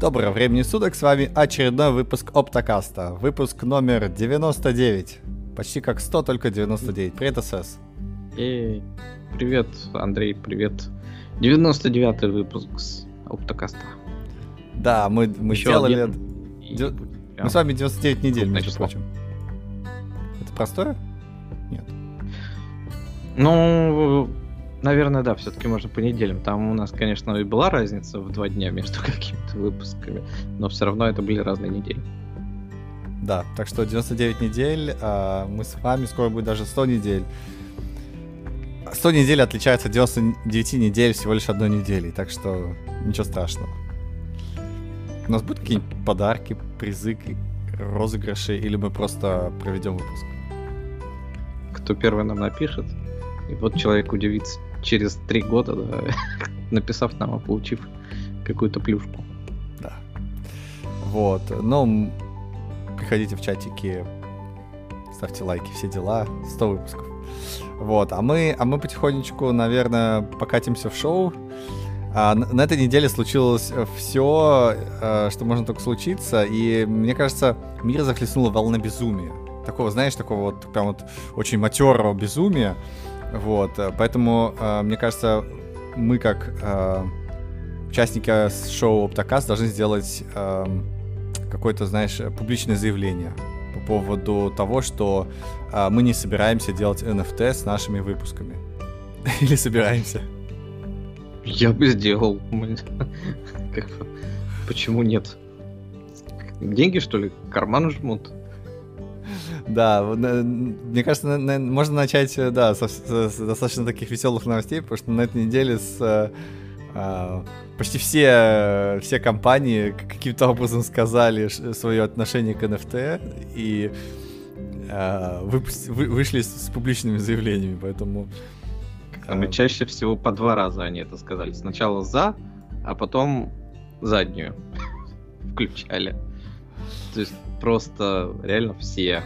Доброго времени суток, с вами очередной выпуск Оптокаста. Выпуск номер 99. Почти как 100, только 99. Привет, СС. Эй, привет, Андрей, привет. 99 выпуск с Оптокаста. Да, мы, мы Еще сделали... один, и Дё- будет Мы с вами 99 недель, между число. прочим. Это простое? Нет. Ну, наверное, да, все-таки можно по неделям. Там у нас, конечно, и была разница в два дня между какими-то выпусками, но все равно это были разные недели. Да, так что 99 недель, а мы с вами, скоро будет даже 100 недель. 100 недель отличается от 99 недель всего лишь одной неделей, так что ничего страшного. У нас будут какие-нибудь подарки, призы, розыгрыши, или мы просто проведем выпуск? Кто первый нам напишет, и вот человек удивится через три года, да, написав нам, а получив какую-то плюшку. Да. Вот, м, приходите в чатики, ставьте лайки, все дела, 100 выпусков. Вот, а мы, а мы потихонечку, наверное, покатимся в шоу. А, на, этой неделе случилось все, что можно только случиться, и мне кажется, мир захлестнула волна безумия. Такого, знаешь, такого вот прям вот очень матерого безумия. Вот, э, поэтому, э, мне кажется, мы как э, участники шоу Оптокаст должны сделать эм, какое-то, знаешь, публичное заявление по поводу того, что мы не собираемся делать NFT с нашими выпусками. Или собираемся? Я бы сделал. Почему нет? Деньги, что ли, карман жмут? Да, э, мне кажется, можно начать, э, да, с, достаточно таких веселых новостей, потому что на этой неделе с э, а, почти все, все компании каким-то образом сказали свое отношение к NFT и а, вы- вышли с, публичными заявлениями, поэтому... Там чаще всего по два раза они это сказали. Сначала за, а потом заднюю включали. То есть просто реально все.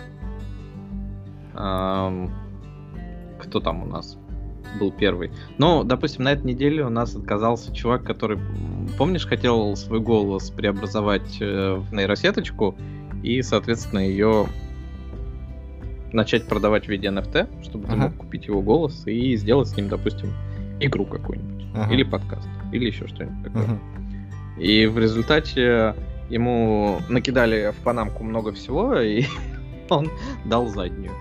Кто там у нас был первый? Ну, допустим, на этой неделе у нас отказался чувак, который, помнишь, хотел свой голос преобразовать э, в нейросеточку и, соответственно, ее начать продавать в виде NFT, чтобы ты Ага. мог купить его голос и сделать с ним, допустим, игру какую-нибудь. Ага. Или подкаст. Или еще что-нибудь такое. мгм. И в результате ему накидали в панамку много всего, и он дал заднюю.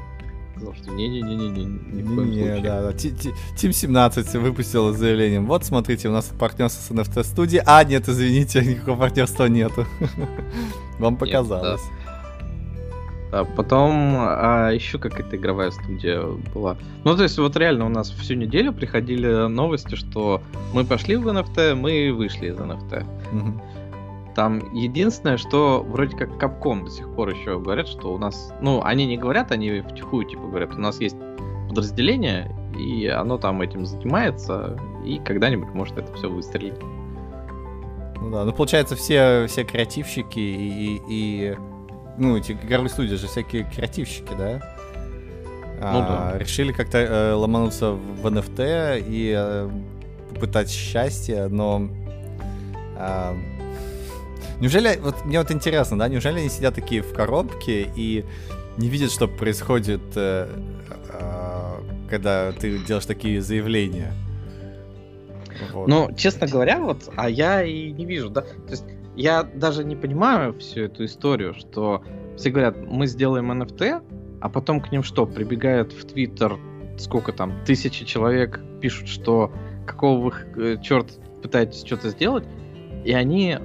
Сказал, что не-не-не-не-не, ни в коем Не, случае. да, да. Ти- ти- Team 17 выпустил заявлением. Вот, смотрите, у нас партнерство с NFT студией. А, нет, извините, никакого партнерства нету. Вам показалось. А потом а, еще какая-то игровая студия была. Ну, то есть, вот реально у нас всю неделю приходили новости, что мы пошли в NFT, мы вышли из NFT. Мгм. Там единственное, что вроде как Capcom до сих пор еще говорят, что у нас... Ну, они не говорят, они втихую типа говорят, у нас есть подразделение, и оно там этим занимается, и когда-нибудь может это все выстрелить. Ну да, ну получается все, все креативщики и, и- ну эти игровые студии же всякие креативщики, да? Ну А, Решили как-то э, ломануться в, NFT и э, попытать счастье, но а, неужели вот мне вот интересно, да, неужели они сидят такие в коробке и не видят, что происходит, э, а, когда ты делаешь такие заявления? Вот. Ну, честно говоря, вот, а я и не вижу, да. То есть я даже не понимаю всю эту историю, что все говорят, мы сделаем NFT, а потом к ним что, прибегают в Твиттер, сколько там, тысячи человек пишут, что какого вы черт пытаетесь что-то сделать, и они,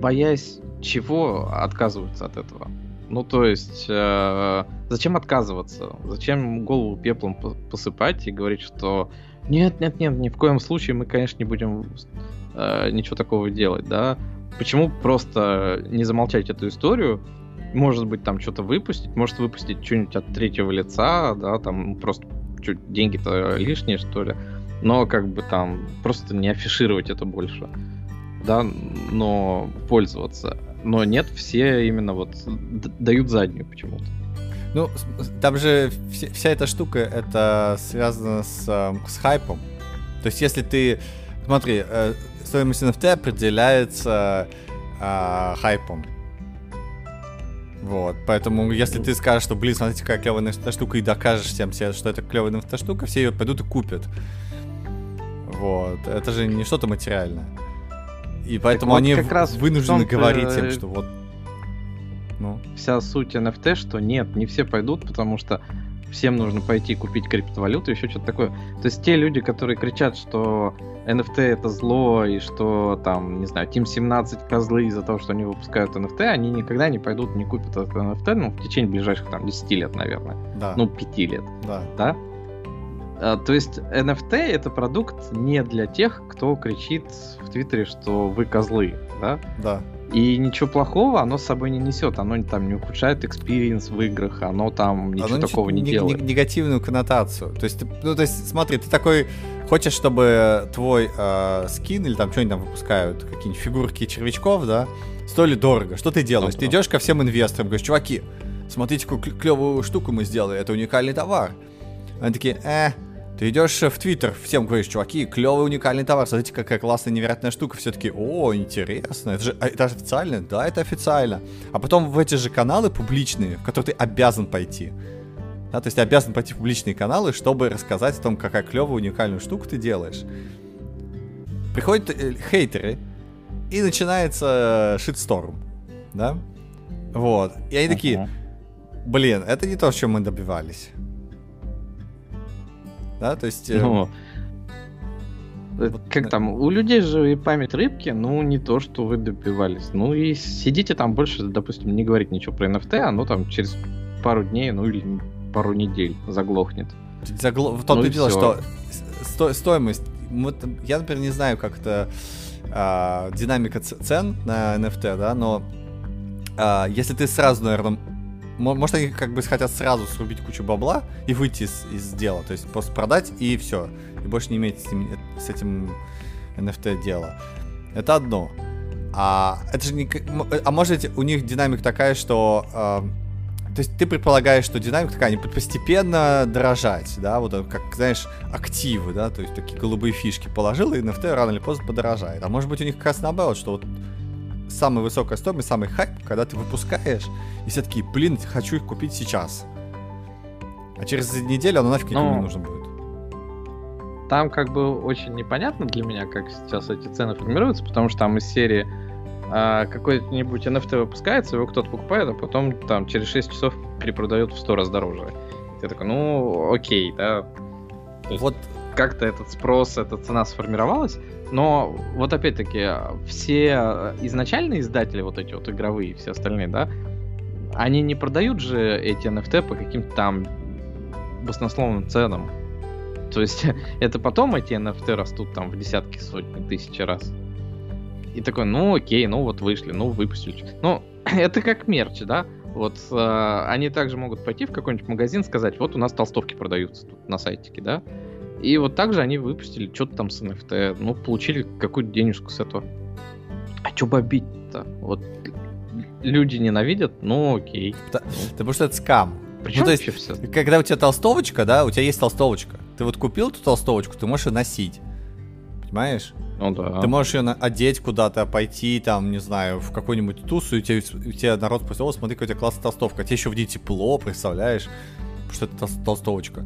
боясь чего, отказываются от этого. Ну, то есть, э, зачем отказываться? Зачем голову пеплом по- посыпать и говорить, что нет, нет, нет, ни в коем случае мы, конечно, не будем э, ничего такого делать, да? Почему просто не замолчать эту историю? Может быть, там что-то выпустить, может выпустить что-нибудь от третьего лица, да, там просто деньги-то лишние, что ли. Но как бы там просто не афишировать это больше, да, но пользоваться. Но нет, все именно вот дают заднюю почему-то. Ну, там же вся, эта штука, это связано с, эм, с хайпом. То есть, если ты... Смотри, э, стоимость NFT определяется а, хайпом. Вот, поэтому если ты скажешь, что, блин, смотрите, какая клевая NFT штука, и докажешь всем что это клевая NFT штука, все ее пойдут и купят. Вот, это же не что-то материальное. И поэтому вот они как раз вынуждены говорить им, что вот... Ну, Вся суть NFT, что нет, не все пойдут, потому что всем нужно пойти купить криптовалюту, еще что-то такое. То есть те люди, которые кричат, что NFT это зло, и что там, не знаю, Team 17 козлы из-за того, что они выпускают NFT, они никогда не пойдут, не купят этот NFT, ну, в течение ближайших там 10 лет, наверное. да, Ну, 5 лет, да. да? А, то есть NFT это продукт не для тех, кто кричит в Твиттере, что вы козлы, да? Да. И ничего плохого оно с собой не несет. Оно там не ухудшает experience в играх, оно там ничего Оно такого не не- делает. не- негативную коннотацию. То есть, ну, то есть, смотри, ты такой хочешь, чтобы твой э, скин или там что-нибудь там выпускают, какие-нибудь фигурки червячков, да, стоили дорого. Что ты делаешь? Ну, ты идешь ко всем инвесторам, говоришь, чуваки, смотрите, какую клевую штуку мы сделали, это уникальный товар. Они такие, э, ты идешь в Твиттер, всем говоришь, чуваки, клевый уникальный товар, смотрите, какая классная, невероятная штука. Все таки о, интересно, это же а это же официально? Да, это официально. А потом в эти же каналы публичные, в которые ты обязан пойти. Да, то есть ты обязан пойти в публичные каналы, чтобы рассказать о том, какая клевая, уникальную штуку ты делаешь. Приходят э, хейтеры, и начинается э, шитсторм, да? Вот. И они такие, блин, это не то, чем мы добивались. Да, то есть... э, Ну, э, вот, как э, там, у людей же и память рыбки, ну, не то, что вы добивались. Ну, и сидите там больше, допустим, не говорить ничего про NFT, оно там через пару дней, ну, или пару недель заглохнет. Загло- В том-то Ну и дело, всё. что сто- стоимость... я, например, не знаю, как это а, динамика цен на NFT, да, но а, если ты сразу, наверное... Может, они как бы хотят сразу срубить кучу бабла и выйти из, из дела. То есть просто продать и все. И больше не иметь с, ним- с этим NFT дела. Это одно. А это же не... м- А может у них динамика такая, что... а, то есть ты предполагаешь, что динамика такая, они постепенно дорожать, да, вот как, знаешь, активы, да, то есть такие голубые фишки положил, и NFT рано или поздно подорожает. А может быть у них как раз наоборот, что вот самая высокая стоимость, самый хайп, когда ты выпускаешь, и все такие, блин, хочу их купить сейчас. А через неделю оно нафиг никому Ну, не нужно будет. Там как бы очень непонятно для меня, как сейчас эти цены формируются, потому что там из серии а, какой-нибудь NFT выпускается, его кто-то покупает, а потом там через 6 часов перепродает в 100 раз дороже. Ты такой, ну, окей, да. Вот, как-то этот спрос, эта цена сформировалась, но вот опять-таки все э, изначальные издатели, вот эти вот игровые и все остальные, да, они не продают же эти NFT по каким-то там баснословным ценам. То есть это потом эти NFT растут там в десятки, сотни, тысячи раз. И такой, ну окей, ну вот вышли, ну выпустили. Ну, это как мерч, да? Вот э, они также могут пойти в какой-нибудь магазин, сказать, вот у нас толстовки продаются тут на сайтике, да? И вот также они выпустили что-то там с NFT, ну, получили какую-то денежку с этого. А что бобить-то? Вот люди ненавидят, ну окей. да, потому что это скам. Причем Ну, то есть, все? Когда у тебя толстовочка, да, у тебя есть толстовочка. Ты вот купил эту толстовочку, ты можешь ее носить. Понимаешь? Ну да. Ты можешь ее на- одеть куда-то, пойти там, не знаю, в какую-нибудь тусу, и тебе, у тебя народ спросит, о, смотри, какая у тебя классная толстовка. А тебе еще в ней тепло, представляешь? Потому что это тол- толстовочка.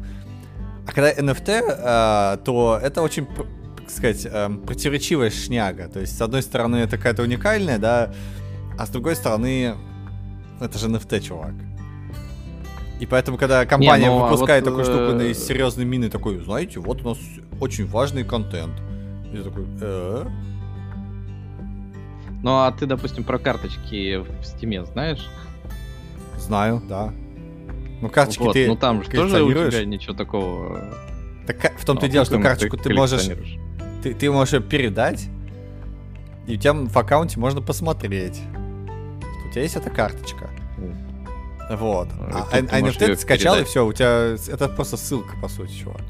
А когда NFT, э, то это очень, как сказать, эм, противоречивая шняга. То есть, с одной стороны, это какая-то уникальная, да, а с другой стороны, это же NFT, чувак. И поэтому, когда компания ну, а выпускает вот, такую штуку на э, из серьезной мины, такой, знаете, вот у нас очень важный контент. И я такой, э? Ну а ты, допустим, про карточки в стиме знаешь? Знаю, да. Ну, карточки вот, ты... ну там же тоже у тебя ничего такого. Так в том-то и ну, дело, что какую карточку ты можешь... коллекционируешь. Ты, ты можешь ее передать, и у тебя в аккаунте можно посмотреть, что у тебя есть эта карточка. Вот. А, А, и ты а можешь NFT ты её скачал, и передать. все, у тебя... Это просто ссылка, по сути, чувак.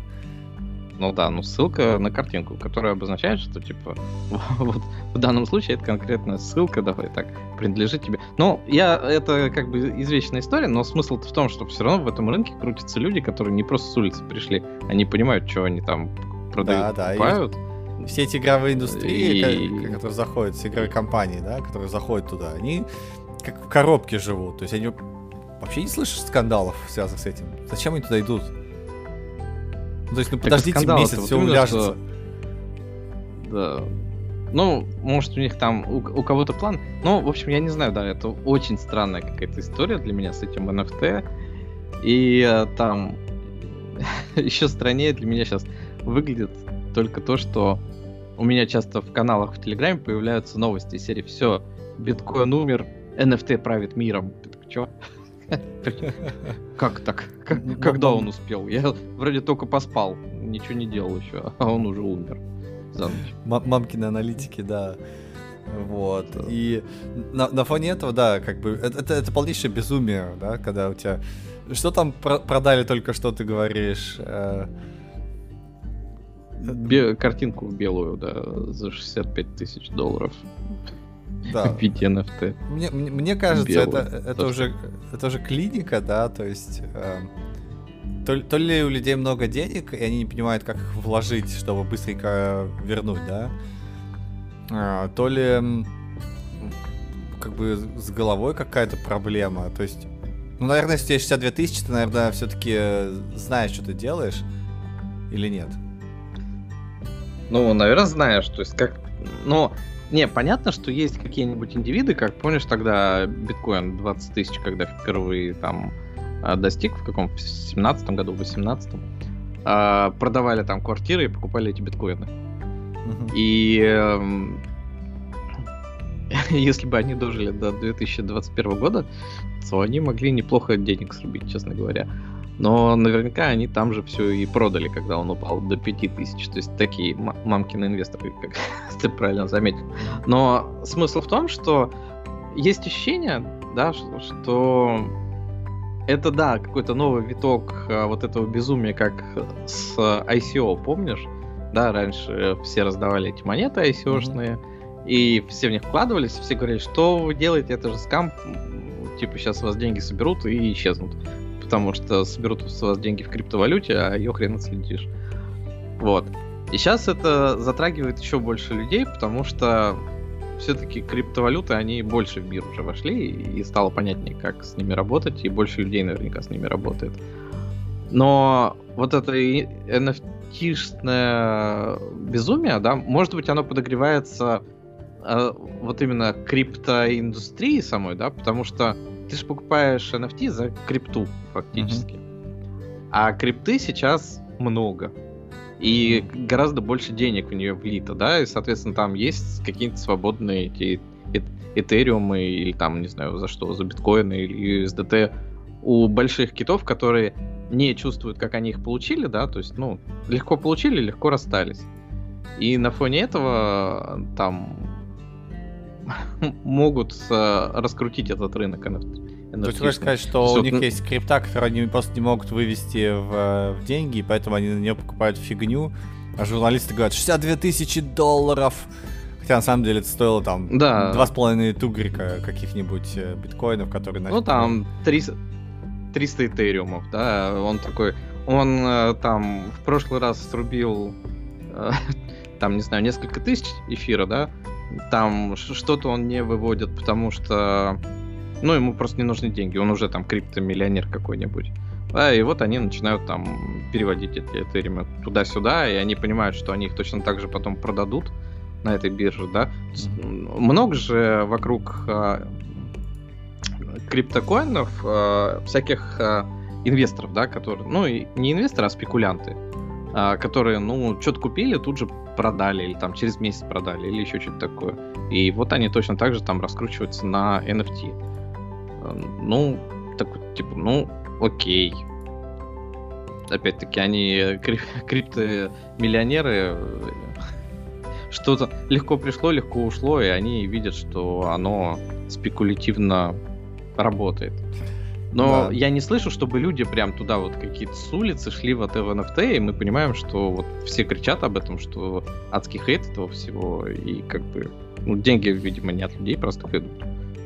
Ну да, ну ссылка на картинку, которая обозначает, что типа вот в данном случае это конкретная ссылка, давай так, принадлежит тебе. Ну, я это как бы извечная история, но смысл в том, что все равно в этом рынке крутятся люди, которые не просто с улицы пришли, они понимают, что они там продают, Да, да, и- все эти игровые индустрии, и... которые заходят, все игровые компании, да, которые заходят туда, они как в коробке живут. То есть они вообще не слышишь скандалов, связанных с этим. Зачем они туда идут? Ну, то есть, ну подождите месяц, все вот уляжется. Что... Да. Ну, может, у них там у, у кого-то план. Ну, в общем, я не знаю, да, это очень странная какая-то история для меня с этим NFT. И э, там еще страннее для меня сейчас выглядит только то, что у меня часто в каналах в Телеграме появляются новости серии «Все, биткоин умер, NFT правит миром». Чё? Как так? Когда он успел? Я вроде только поспал, ничего не делал еще, а он уже умер за ночь. Мамкины аналитики, да. Вот. И на, на фоне этого, да, как бы это, это, это полнейшее безумие, да, когда у тебя. Что там про продали только что, ты говоришь? Э... Бе картинку белую, да, за 65 тысяч долларов. Да. Виде NFT. Мне, мне, мне кажется, это, это, уже, это уже клиника, да, то есть. Э, то, то ли у людей много денег, и они не понимают, как их вложить, чтобы быстренько вернуть, да? А, то ли как бы с головой какая-то проблема. То есть, ну, наверное, если у тебя 62 тысячи, ты, наверное, все-таки знаешь, что ты делаешь, или нет? Ну, наверное, знаешь. То есть, как... Ну, не, понятно, что есть какие-нибудь индивиды, как помнишь тогда биткоин 20 тысяч, когда впервые там а, достиг в каком? В 17 году, в 18 а, продавали там квартиры и покупали эти биткоины. Угу. И эм, если бы они дожили до 2021 года, то они могли неплохо денег срубить, честно говоря. Но наверняка они там же все и продали, когда он упал до 5000. То есть такие мамкины инвесторы, как ты правильно заметил. Но смысл в том, что есть ощущение, да, что это, да, какой-то новый виток а, вот этого безумия, как с ICO, помнишь? Да, раньше все раздавали эти монеты ICO-шные, mm-hmm. и все в них вкладывались, все говорили, что вы делаете, это же скам, типа сейчас у вас деньги соберут и исчезнут. Потому что соберут у вас деньги в криптовалюте, а ее хрен отследишь. Вот. И сейчас это затрагивает еще больше людей, потому что все-таки криптовалюты, они больше в мир уже вошли, и стало понятнее, как с ними работать, и больше людей наверняка с ними работает. Но вот это NFT-шное безумие, да, может быть, оно подогревается э, вот именно криптоиндустрией самой, да, потому что ты же покупаешь NFT за крипту фактически. Mm-hmm. А крипты сейчас много и гораздо больше денег в нее влито, да, и, соответственно, там есть какие-то свободные эти Этериумы или там, не знаю, за что, за биткоины или USDT у больших китов, которые не чувствуют, как они их получили, да, то есть, ну, легко получили, легко расстались. И на фоне этого там могут э, раскрутить этот рынок NFT. То есть хочешь сказать, что Все, у них ну... есть крипта, которую они просто не могут вывести в, в деньги, и поэтому они на нее покупают фигню, а журналисты говорят 62 тысячи долларов. Хотя на самом деле это стоило там да. 2,5 тугрика каких-нибудь э, биткоинов, которые... Ну там 300, 300 этериумов, да, он такой... Он э, там в прошлый раз срубил э, там, не знаю, несколько тысяч эфира, да, там что-то он не выводит, потому что ну, ему просто не нужны деньги, он уже там криптомиллионер какой-нибудь. Да, и вот они начинают там переводить эти этериумы туда-сюда, и они понимают, что они их точно так же потом продадут на этой бирже, да. Много же вокруг а, криптокоинов а, всяких а, инвесторов, да, которые, ну, и не инвесторы, а спекулянты, которые, ну, что-то купили, тут же продали, или там через месяц продали, или еще что-то такое. И вот они точно так же там раскручиваются на NFT. Ну, так, типа, ну, окей. Опять-таки, они крип криптомиллионеры. Что-то легко пришло, легко ушло, и они видят, что оно спекулятивно работает. Но да. я не слышу, чтобы люди прям туда вот какие-то с улицы шли в это в NFT, и мы понимаем, что вот все кричат об этом, что адский хейт этого всего, и как бы ну, деньги, видимо, не от людей просто идут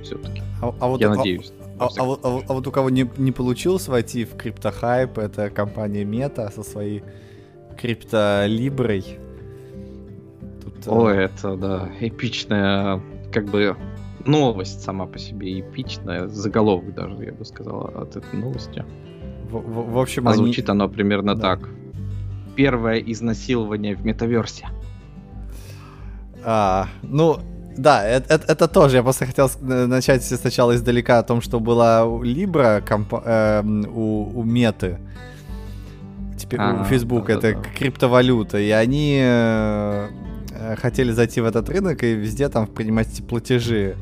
все-таки. А, а вот, Я а, надеюсь. А, а, вот, а, а вот у кого не, не получилось войти в криптохайп, это компания Meta со своей криптолиброй. Ой, это, да, эпичная, как бы, новость сама по себе эпичная, заголовок даже, я бы сказал, от этой новости. В, в, в общем, а они... звучит оно примерно да. так. Первое изнасилование в метаверсе. А, ну, да, это, это, это тоже. Я просто хотел начать сначала издалека о том, что была Libra комп- э, у, у Меты. Теперь а, у Facebook да, это да, криптовалюта. И они э, хотели зайти в этот рынок и везде там принимать платежи.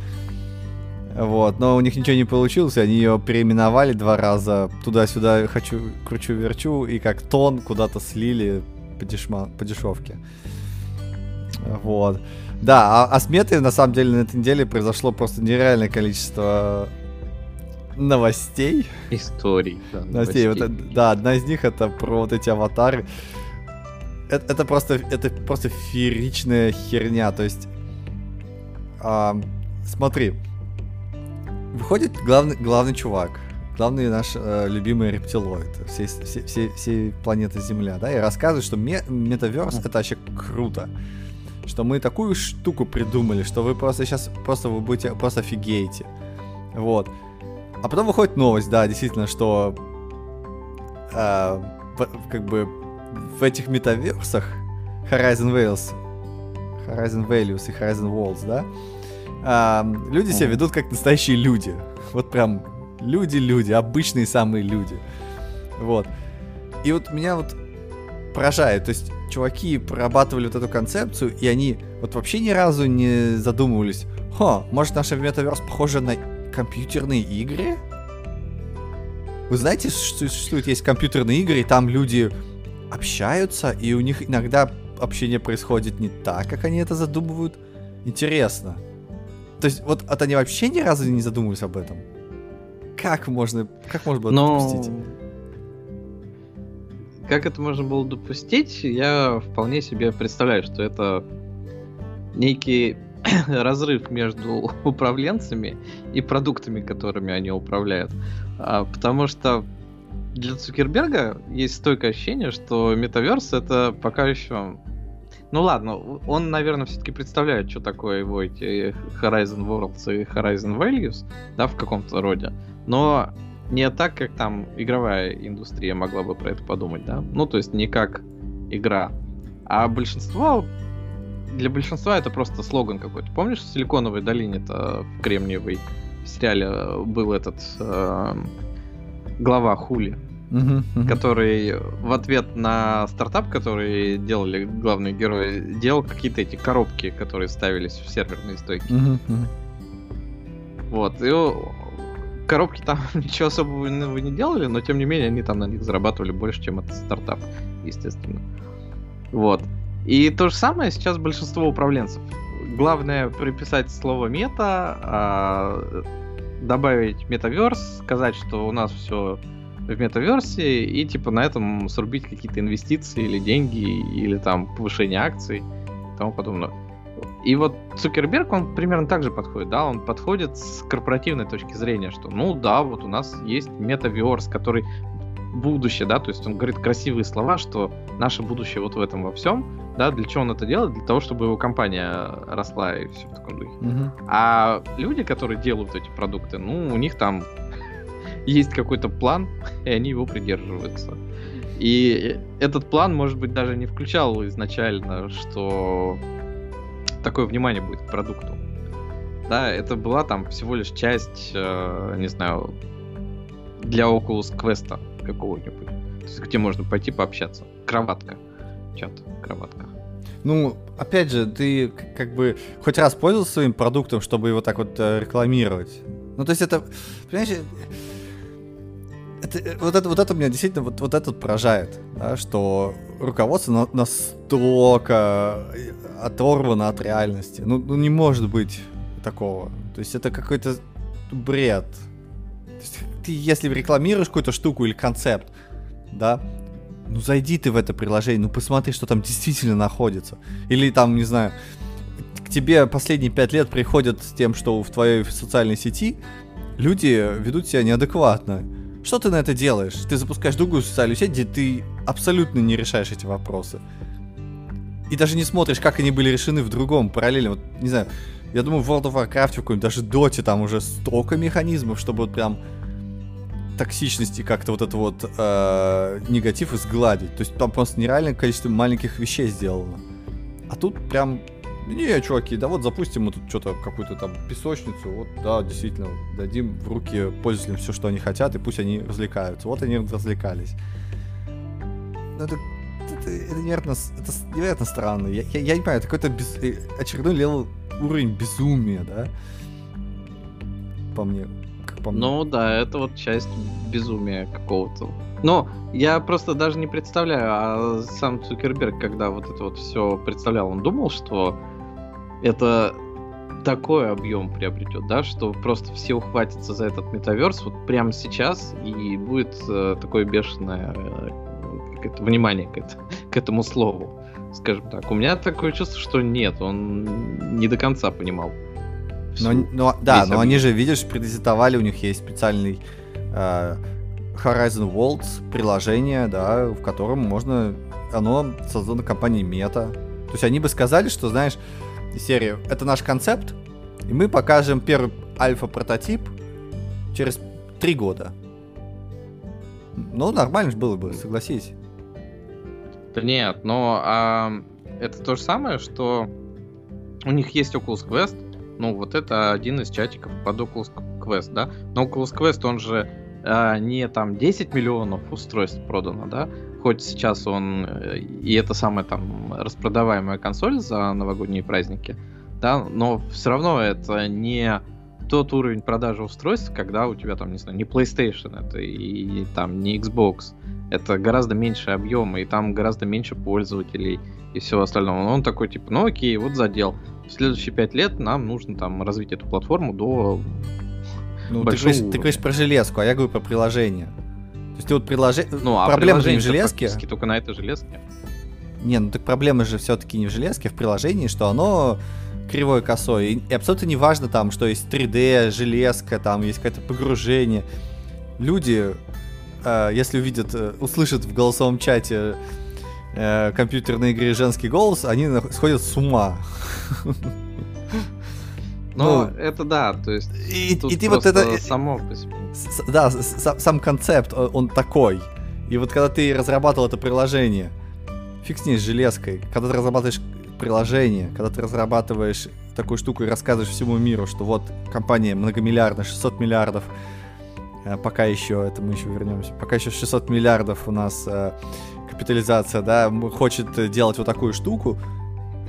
Вот, но у них ничего не получилось, они ее переименовали два раза, туда-сюда хочу, кручу-верчу, и как тон куда-то слили по, дешма, по дешевке. Вот. Да, а, а с метой, на самом деле, на этой неделе произошло просто нереальное количество новостей. Историй, да. Новостей. новостей. Вот, да, одна из них это про вот эти аватары. Это, это просто, это просто фееричная херня, то есть... А, смотри, выходит главный, главный чувак, главный наш э, любимый рептилоид всей, всей, всей, всей планеты Земля, да, и рассказывает, что ме- метаверс это вообще круто. Что мы такую штуку придумали, что вы просто сейчас просто вы будете просто офигеете. Вот. А потом выходит новость, да, действительно, что э, как бы в этих метаверсах Horizon Wales, Horizon Values и Horizon Walls, да, а, люди себя ведут как настоящие люди. Вот прям люди-люди, обычные самые люди. Вот. И вот меня вот поражает. То есть чуваки прорабатывали вот эту концепцию, и они вот вообще ни разу не задумывались, Хо, может наша метаверс похожа на компьютерные игры? Вы знаете, что существуют есть компьютерные игры, и там люди общаются, и у них иногда общение происходит не так, как они это задумывают. Интересно. То есть, вот от они вообще ни разу не задумывались об этом. Как можно, как можно было Но... допустить? Как это можно было допустить, я вполне себе представляю, что это некий разрыв между управленцами и продуктами, которыми они управляют. А, потому что для Цукерберга есть стойкое ощущение, что метаверс это пока еще ну ладно, он, наверное, все-таки представляет, что такое его эти Horizon Worlds и Horizon Values, да, в каком-то роде. Но не так, как там игровая индустрия могла бы про это подумать, да. Ну, то есть не как игра. А большинство для большинства это просто слоган какой-то. Помнишь, в Силиконовой долине-то в Кремниевой сериале был этот э, глава Хули? который в ответ на стартап, который делали главные герои, делал какие-то эти коробки, которые ставились в серверные стойки. Вот, и коробки там ничего особого не делали, но тем не менее они там на них зарабатывали больше, чем этот стартап, естественно. Вот. И то же самое сейчас большинство управленцев. Главное приписать слово мета, а, добавить метаверс, сказать, что у нас все в метаверсии и типа на этом срубить какие-то инвестиции или деньги, или там повышение акций и тому подобное. И вот Цукерберг, он примерно так же подходит, да, он подходит с корпоративной точки зрения, что, ну да, вот у нас есть метаверс, который будущее, да, то есть он говорит красивые слова, что наше будущее вот в этом во всем, да, для чего он это делает? Для того, чтобы его компания росла и все в таком духе. Uh-huh. А люди, которые делают эти продукты, ну, у них там есть какой-то план, и они его придерживаются. И этот план, может быть, даже не включал изначально, что такое внимание будет к продукту. Да, это была там всего лишь часть, э, не знаю, для Oculus Quest какого-нибудь. То есть, где можно пойти пообщаться. Кроватка. Чат, кроватка. Ну, опять же, ты как бы хоть раз пользовался своим продуктом, чтобы его так вот э, рекламировать? Ну, то есть это, понимаешь, это, э, вот, это, вот это меня действительно вот, вот это поражает, да, что руководство на, настолько э, оторвано от реальности. Ну, ну, не может быть такого. То есть это какой-то бред. Ты, если рекламируешь какую-то штуку или концепт, да, ну зайди ты в это приложение, ну посмотри, что там действительно находится. Или там, не знаю, к тебе последние пять лет приходят с тем, что в твоей социальной сети люди ведут себя неадекватно что ты на это делаешь? Ты запускаешь другую социальную сеть, где ты абсолютно не решаешь эти вопросы. и даже не смотришь, как они были решены в другом параллельно. Вот, не знаю, я думаю, в World of Warcraft, в даже Доте там уже столько механизмов, чтобы вот прям токсичности как-то вот это вот э, негатив изгладить. То есть там просто нереальное количество маленьких вещей сделано. А тут прям, не, чуваки, да вот запустим мы тут что-то, какую-то там песочницу, вот, да, действительно, дадим в руки пользователям все, что они хотят, и пусть они развлекаются. Вот они развлекались. Ну, это это, это, невероятно, это невероятно странно. Я, я, я не понимаю, это какой-то без, э, очередной level уровень безумия, да? По мне. По мне. Ну да, это вот часть безумия какого-то. Но я просто даже не представляю, а сам Цукерберг, когда вот это вот все представлял, он думал, что это такой объем приобретет, да, что просто все ухватятся за этот метаверс вот прямо сейчас и будет э, такое бешеное э, внимание к, это, к этому слову, скажем так. У меня такое чувство, что нет, он не до конца понимал. Но, но, да, но они же, видишь, презентовали, у них есть специальный э, Horizon Worlds приложение, да, в котором можно, оно создано компанией Meta. То есть они бы сказали, что, знаешь, серию, это наш концепт, и мы покажем первый альфа-прототип через три года. Ну, нормально же было бы, согласись. Да нет, но а, это то же самое, что у них есть Oculus Quest, ну вот это один из чатиков под Oculus Quest, да, но Oculus Quest, он же а, не там 10 миллионов устройств продано, да, хоть сейчас он э, и это самая там распродаваемая консоль за новогодние праздники, да, но все равно это не тот уровень продажи устройств, когда у тебя там, не знаю, не PlayStation это и, и там не Xbox, это гораздо меньше объема, и там гораздо меньше пользователей и всего остального. Но он такой, типа, ну окей, вот задел. В следующие пять лет нам нужно там развить эту платформу до ну, ты говоришь, ты говоришь про железку, а я говорю про приложение. То есть ты вот приложение... Ну, а проблема же не в железке. только на этой железке. Не, ну так проблема же все-таки не в железке, а в приложении, что оно кривой косой. И, и абсолютно не важно там, что есть 3D, железка, там есть какое-то погружение. Люди э, если увидят, э, услышат в голосовом чате э, компьютерной игры женский голос, они сходят с ума. Ну, это да, то есть и, и ты вот это само с, да, с, сам концепт он такой. И вот когда ты разрабатывал это приложение, фиг с ней с железкой, когда ты разрабатываешь приложение, когда ты разрабатываешь такую штуку и рассказываешь всему миру, что вот компания многомиллиардная, 600 миллиардов Э, пока еще, это мы еще вернемся, пока еще 600 миллиардов у нас э, капитализация, да, хочет делать вот такую штуку,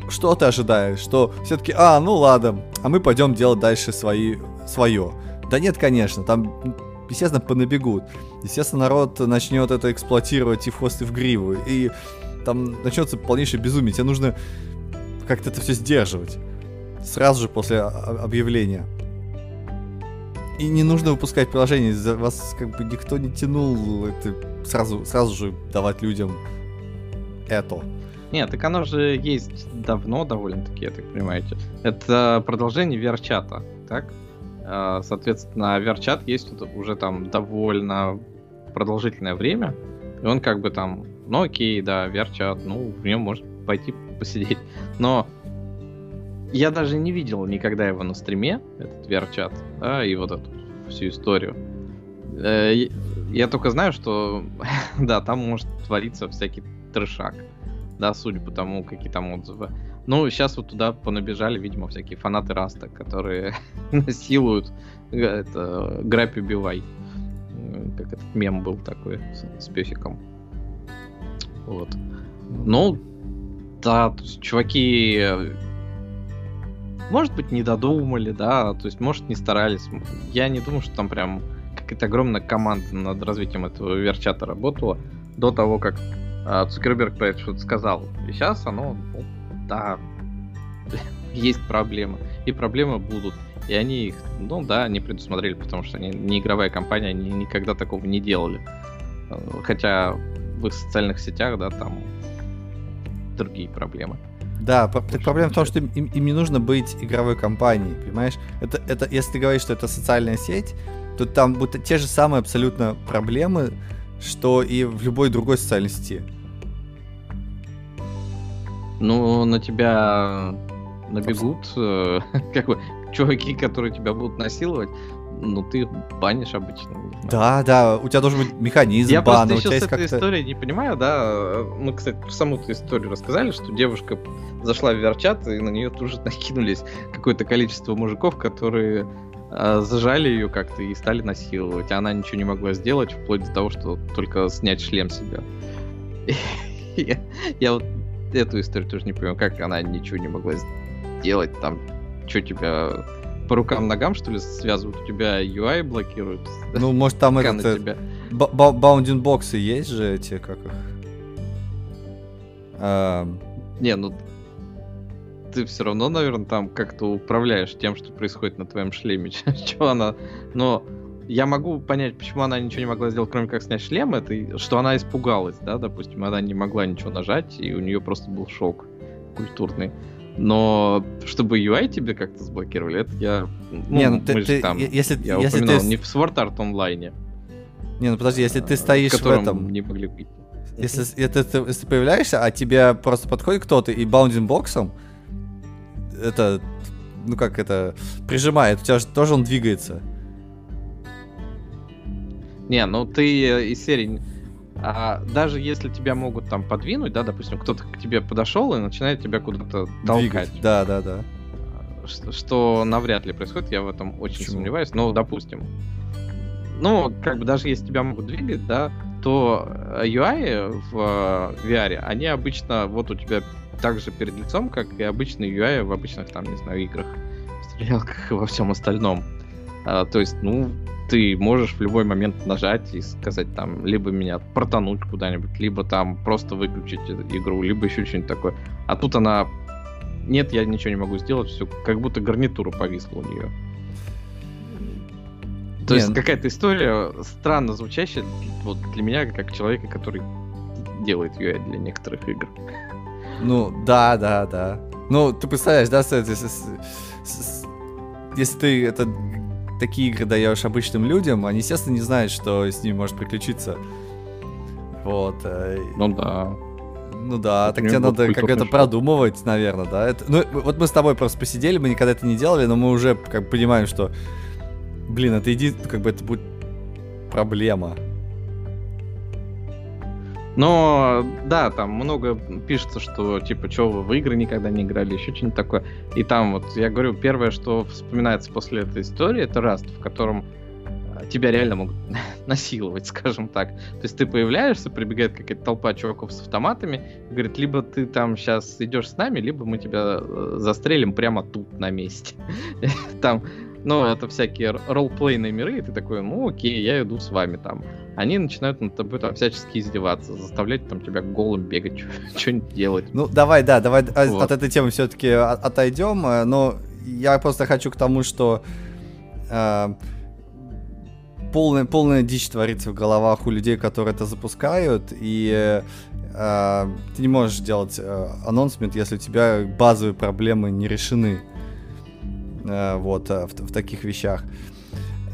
что ты ожидаешь? Что все-таки, а, ну ладно, а мы пойдем делать дальше свои, свое. Да нет, конечно, там, естественно, понабегут. Естественно, народ начнет это эксплуатировать и в хвост, и в гриву. И там начнется полнейшее безумие. Тебе нужно как-то это все сдерживать. Сразу же после объявления. И не нужно выпускать приложение, за вас как бы никто не тянул это сразу, сразу же давать людям это. Нет, так оно же есть давно довольно-таки, я так понимаете. Это продолжение VR-чата, так? А, соответственно, VR-чат есть уже там довольно продолжительное время, и он как бы там, ну окей, да, VR-чат, ну, в нем можно пойти посидеть. Но я даже не видел никогда его на стриме, этот VR-чат, да, и вот эту всю историю. Э, я только знаю, что, да, там может твориться всякий трешак, да, судя по тому, какие там отзывы. Ну, сейчас вот туда понабежали, видимо, всякие фанаты Раста, которые насилуют э, это, грабь убивай. Как этот мем был такой с, с песиком. Вот. Ну, да, то есть, чуваки может быть, не додумали, да, то есть, может, не старались. Я не думаю, что там прям какая-то огромная команда над развитием этого верчата работала до того, как э, Цукерберг про это что-то сказал. И сейчас оно, ну, да, есть проблемы. И проблемы будут. И они их, ну да, не предусмотрели, потому что они не игровая компания, они никогда такого не делали. Хотя в их социальных сетях, да, там другие проблемы. Да, так проблема в том, что им, им, не нужно быть игровой компанией, понимаешь? Это, это, если ты говоришь, что это социальная сеть, то там будут те же самые абсолютно проблемы, что и в любой другой социальной сети. Ну, на тебя набегут э, как бы чуваки, которые тебя будут насиловать, ну ты банишь обычно. Да, да, у тебя должен быть механизм Я бана, просто еще с этой историей не понимаю, да. Мы, кстати, саму эту историю рассказали, что девушка зашла в верчат, и на нее тут же накинулись какое-то количество мужиков, которые зажали ее как-то и стали насиловать. А она ничего не могла сделать, вплоть до того, что только снять шлем себя. Я, я вот эту историю тоже не понимаю, как она ничего не могла сделать. Там, что тебя по рукам ногам, что ли, связывают? У тебя UI блокируют? Ну, может, там этот... э, тебя. ба- ба- Баундинг боксы есть же эти, как их... Не, ну ты все равно, наверное, там как-то управляешь тем, что происходит на твоем шлеме. Чего она... Но я могу понять, почему она ничего не могла сделать, кроме как снять шлем, это что она испугалась, да, допустим, она не могла ничего нажать, и у нее просто был шок культурный. Но чтобы UI тебе как-то заблокировали, это я... Ну, Не, ну ты- же ты- там, если- я если упоминал, ты не в Sword Art онлайне. Не, ну подожди, если ты а, стоишь в котором этом... не могли быть. Если, это, ты, если ты появляешься, а тебе просто подходит кто-то и баундинг боксом, это, ну как это, прижимает, у тебя же тоже он двигается. Не, ну ты э, из серии... а, даже если тебя могут там подвинуть, да, допустим, кто-то к тебе подошел и начинает тебя куда-то толкать, Двигать. Да, да, да. что, что навряд ли происходит, я в этом очень Почему? сомневаюсь, но допустим. Ну, как бы даже если тебя могут двигать, да, то э, UI в э, VR, они обычно вот у тебя так же перед лицом, как и обычные UI в обычных там, не знаю, играх, стрелялках и во всем остальном. А, то есть, ну, ты можешь в любой момент нажать и сказать там, либо меня протонуть куда-нибудь, либо там просто выключить игру, либо еще что-нибудь такое. А тут она нет, я ничего не могу сделать, все как будто гарнитура повисла у нее. То Не, есть ну- какая-то история странно звучащая вот для меня, как человека, который делает UI для некоторых игр. Ну, да, да, да. Ну, ты представляешь, да, если ты это, такие игры даешь обычным людям, они, естественно, не знают, что с ними может приключиться. Вот. э, Ну да. Ну да, так тебе надо как это продумывать, наверное, да. Это, ну, вот мы с тобой просто посидели, мы никогда это не делали, но мы уже как понимаем, что, блин, это иди, как бы это будет проблема. Но да, там много пишется, что типа, что вы в игры никогда не играли, еще что-нибудь такое. И там вот, я говорю, первое, что вспоминается после этой истории, это Раст, в котором э, тебя реально могут насиловать, скажем так. То есть ты появляешься, прибегает какая-то толпа чуваков с автоматами, говорит, либо ты там сейчас идешь с нами, либо мы тебя э, застрелим прямо тут, на месте. Там, ну, это всякие ролплейные миры, и ты такой, ну, окей, я иду с вами там они начинают над тобой там всячески издеваться, заставлять там тебя голым бегать, что-нибудь делать. Ну, давай, да, давай а- Вот. от этой темы все-таки отойдем, э, но я просто хочу к тому, что э, полная, полная дичь творится в головах у людей, которые это запускают, и э, ты не можешь делать э, анонсмент, если у тебя базовые проблемы не решены. Э, вот, э, в, в таких вещах.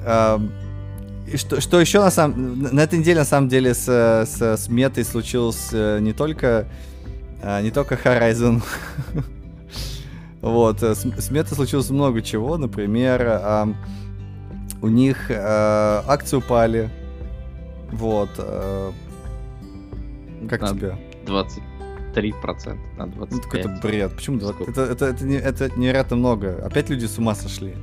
Эм, и что, что еще на самом... На этой неделе, на самом деле, с, с, с метой случилось э, не только... Не только Horizon. вот, с, с метой случилось много чего. Например, эм, у них акции упали. Вот. Как тебе? 20 3% на 25%. Это какой-то бред. Почему? Сколько? Это, это, это, не, это невероятно много. Опять люди с ума сошли.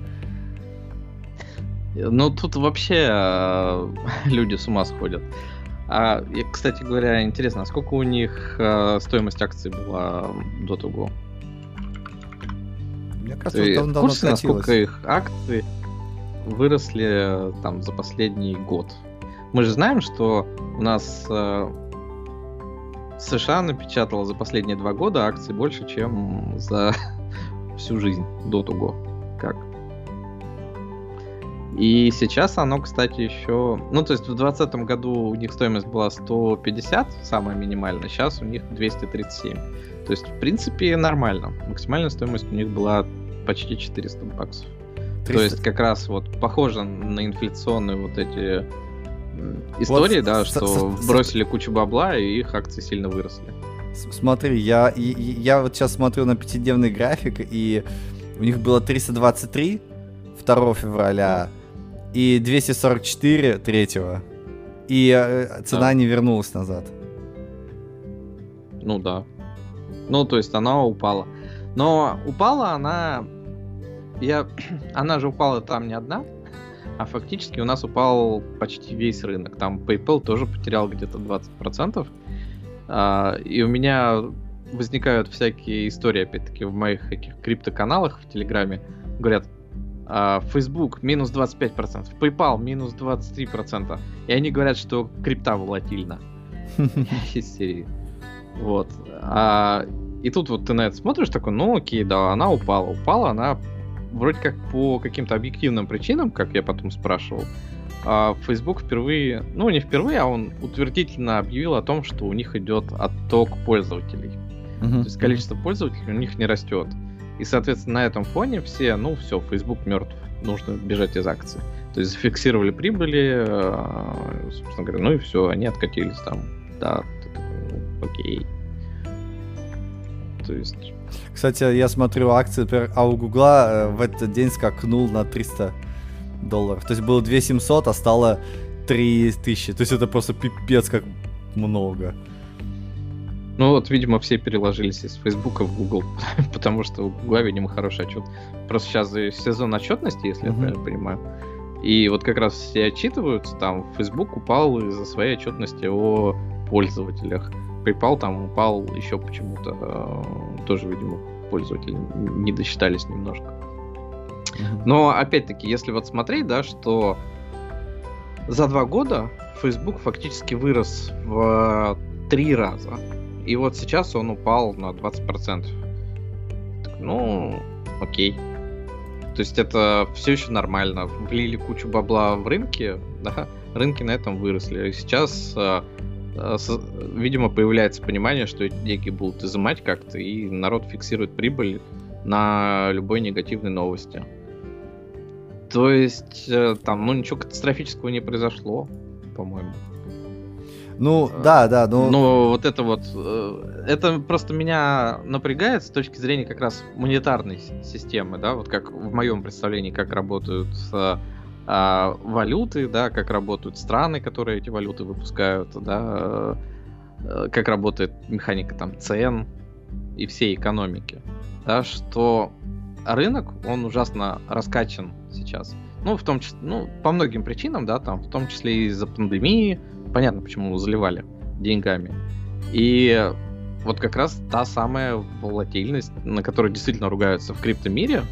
Э, ну, тут вообще э, люди с ума сходят. А, и, кстати говоря, интересно, а сколько у них э, стоимость акций была до того? Мне кажется, Ты давно курсы, насколько их акции выросли э, там за последний год? Мы же знаем, что у нас э, США напечатала за последние два года акций больше, чем за всю жизнь до того. Как? И сейчас оно, кстати, еще... Ну, то есть в 2020 году у них стоимость была 150, самая минимальная, сейчас у них 237. То есть, в принципе, нормально. Максимальная стоимость у них была почти 400 баксов. То 300. есть как раз вот похоже на инфляционные вот эти истории, Вот да, с- что с- с- бросили кучу бабла и их акции сильно выросли. Смотри, я, я вот сейчас смотрю на пятидневный график, и у них было 323 2 февраля и 244 3 и э, цена да. не вернулась назад. Ну да. Ну, то есть она упала. Но упала она... Я... Она же упала там не одна, а фактически у нас упал почти весь рынок. Там PayPal тоже потерял где-то 20%. А, и у меня возникают всякие истории, опять-таки, в моих каких криптоканалах в Телеграме. Говорят, а, Facebook минус 25%, PayPal минус 23%. И они говорят, что крипта волатильна. Из серии. Вот. А, и тут вот ты на это смотришь, такой, ну окей, да, она упала. Упала она вроде как по каким-то объективным причинам, как я потом спрашивал. А Facebook впервые, ну не впервые, а он утвердительно объявил о том, что у них идет отток пользователей. Uh-huh. То есть количество пользователей у них не растет. И, соответственно, на этом фоне все, ну все, Facebook мертв, нужно бежать из акции. То есть зафиксировали прибыли, э, собственно говоря, ну и все, они откатились там. Да, ты такой, ну, окей. То есть... Кстати, я смотрю акции, например, а у Гугла э, в этот день скакнул на 300 долларов. То есть было 2700, а стало 3000. То есть это просто пипец как много. Ну вот, видимо, все переложились из Фейсбука в Google, потому что у Google, видимо, хороший отчет. Просто сейчас сезон отчетности, если mm-hmm. я правильно понимаю. И вот как раз все отчитываются, там Facebook упал из-за своей отчетности о пользователях. PayPal там упал еще почему-то. Э, тоже, видимо, пользователи не досчитались немножко. Но опять-таки, если вот смотреть, да, что за два года Facebook фактически вырос в три раза. И вот сейчас он упал на 20%. Так, ну, окей. То есть это все еще нормально. Влили кучу бабла в рынке, да, рынки на этом выросли. И сейчас, э, э, видимо, появляется понимание, что эти деньги будут изымать как-то, и народ фиксирует прибыль на любой негативной новости. То есть э, там, ну, ничего катастрофического не произошло, по-моему. Ну, э, да, да, но... Ну, вот это вот, э, это просто меня напрягает с точки зрения как раз монетарной системы, да, вот как в моем представлении, как работают а, валюты, да, как работают страны, которые эти валюты выпускают, да, как работает механика там цен и всей экономики, да, что рынок, он ужасно раскачан сейчас. Ну, в том числе, ну, по многим причинам, да, там, в том числе из-за пандемии, понятно, почему заливали деньгами. И вот как раз та самая волатильность, на которой действительно ругаются в криптомире,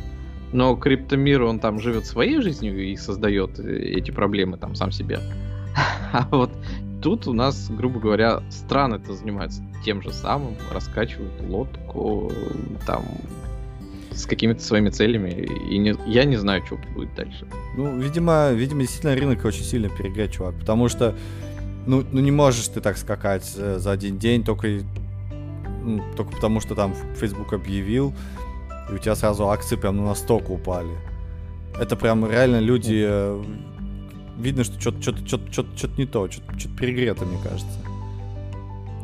но криптомир, он там живет своей жизнью и создает эти проблемы там сам себе. А вот тут у нас, грубо говоря, страны-то занимаются тем же самым, раскачивают лодку, там, с какими-то своими целями, и не, я не знаю, что будет дальше. Ну, видимо, видимо, действительно рынок очень сильно перегрет, чувак, потому что ну, ну не можешь ты так скакать э, за один день только, ну, только потому, что там Facebook объявил, и у тебя сразу акции прям ну, настолько упали. Это прям реально люди... Э, видно, что что-то не то, что-то перегрето, мне кажется.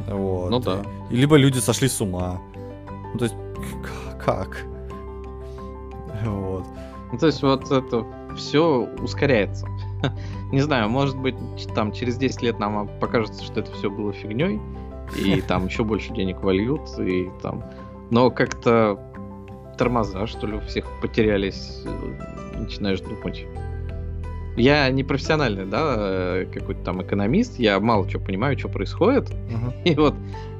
Вот. Ну да. И, либо люди сошли с ума. Ну, то есть, как? Вот. Ну, то есть, вот это все ускоряется. Не знаю, может быть, там через 10 лет нам покажется, что это все было фигней, и там еще больше денег вольют, и там... Но как-то тормоза, что ли, у всех потерялись, начинаешь думать. Я не профессиональный, да, э, какой-то там экономист, я мало чего понимаю, что происходит, uh-huh. и вот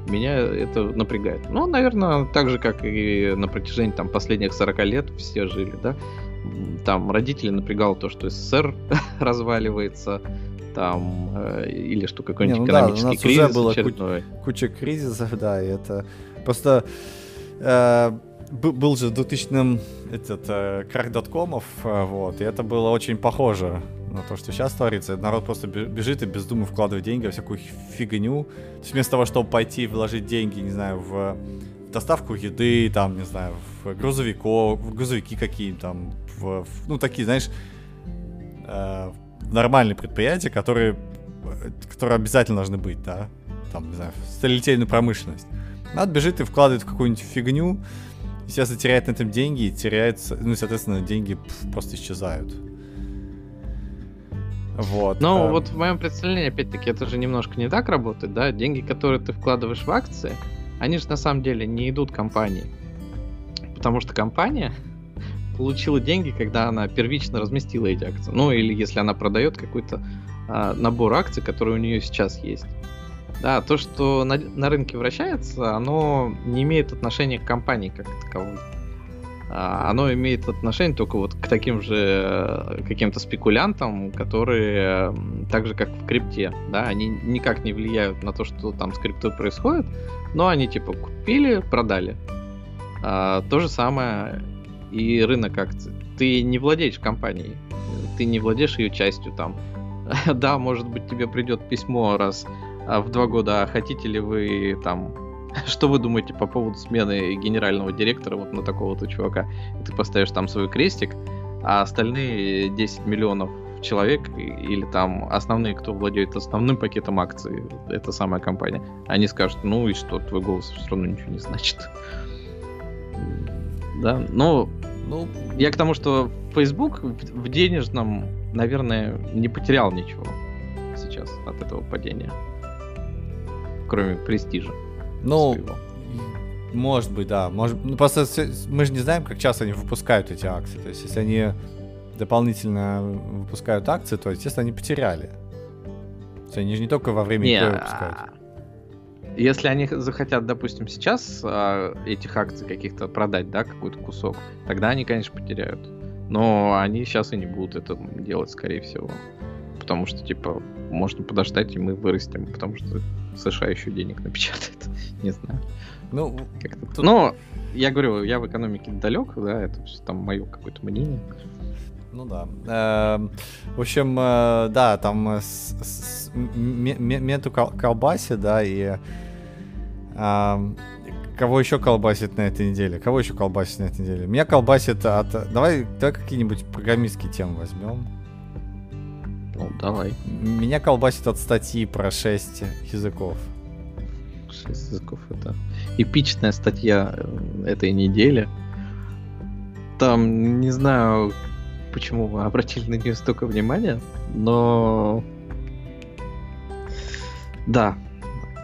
меня это напрягает. Ну, наверное, так же, как и на протяжении там последних 40 лет все жили, да там родители напрягало то, что СССР разваливается, там, э, или что какой-нибудь Не, ну экономический да, у нас кризис уже было очередной. Куча, куча кризисов, да, и это просто э, был же в 2000-м этот э, крах доткомов, э, вот, и это было очень похоже на то, что сейчас творится. Народ просто бежит и бездумно вкладывает деньги во всякую фигню. То есть вместо того, чтобы пойти вложить деньги, не знаю, в доставку еды, там, не знаю, в грузовиков, в грузовики какие-то там, в, в, ну, такие, знаешь, э, нормальные предприятия, которые, которые обязательно должны быть, да, там, не знаю, сталелитейную промышленность. Надо бежит и вкладывает в какую-нибудь фигню, естественно, теряет на этом деньги, и теряется, ну, соответственно, деньги просто исчезают. Вот. Но э... вот в моем представлении, опять-таки, это же немножко не так работает, да? Деньги, которые ты вкладываешь в акции, они же на самом деле не идут компании. Потому что компания получила деньги, когда она первично разместила эти акции. Ну, или если она продает какой-то а, набор акций, который у нее сейчас есть. Да, то, что на, на рынке вращается, оно не имеет отношения к компании как таковой. А, оно имеет отношение только вот к таким же э, каким-то спекулянтам, которые так же как в крипте, да, они никак не влияют на то, что там с криптой происходит, но они типа купили, продали. А, то же самое и рынок акций. Ты не владеешь компанией, ты не владеешь ее частью там. да, может быть, тебе придет письмо раз в два года, а хотите ли вы там что вы думаете по поводу смены генерального директора вот на такого то чувака? И ты поставишь там свой крестик, а остальные 10 миллионов человек или там основные, кто владеет основным пакетом акций, это самая компания, они скажут, ну и что, твой голос все равно ничего не значит. Да, но ну, я к тому, что Facebook в денежном, наверное, не потерял ничего сейчас от этого падения кроме престижа. Ну, своего. может быть, да. Может, ну, просто мы же не знаем, как часто они выпускают эти акции. То есть, если они дополнительно выпускают акции, то, естественно, они потеряли. То есть, они же не только во время не, выпускают. Если они захотят, допустим, сейчас а, этих акций каких-то продать, да, какой-то кусок, тогда они, конечно, потеряют. Но они сейчас и не будут это делать, скорее всего. Потому что, типа, можно подождать, и мы вырастем, потому что США еще денег напечатает. Не знаю. Ну, как-то. Тут... Но я говорю, я в экономике далек, да, это все там мое какое-то мнение. Ну да. Эм, в общем, э, да, там мету колбаси, да, и кого еще колбасит на этой неделе? Кого еще колбасит на этой неделе? Меня колбасит от... Давай, давай какие-нибудь программистские темы возьмем. Ну, давай. Меня колбасит от статьи про 6 языков. 6 языков это эпичная статья э, этой недели. Там, не знаю, почему вы обратили на нее столько внимания, но... Да,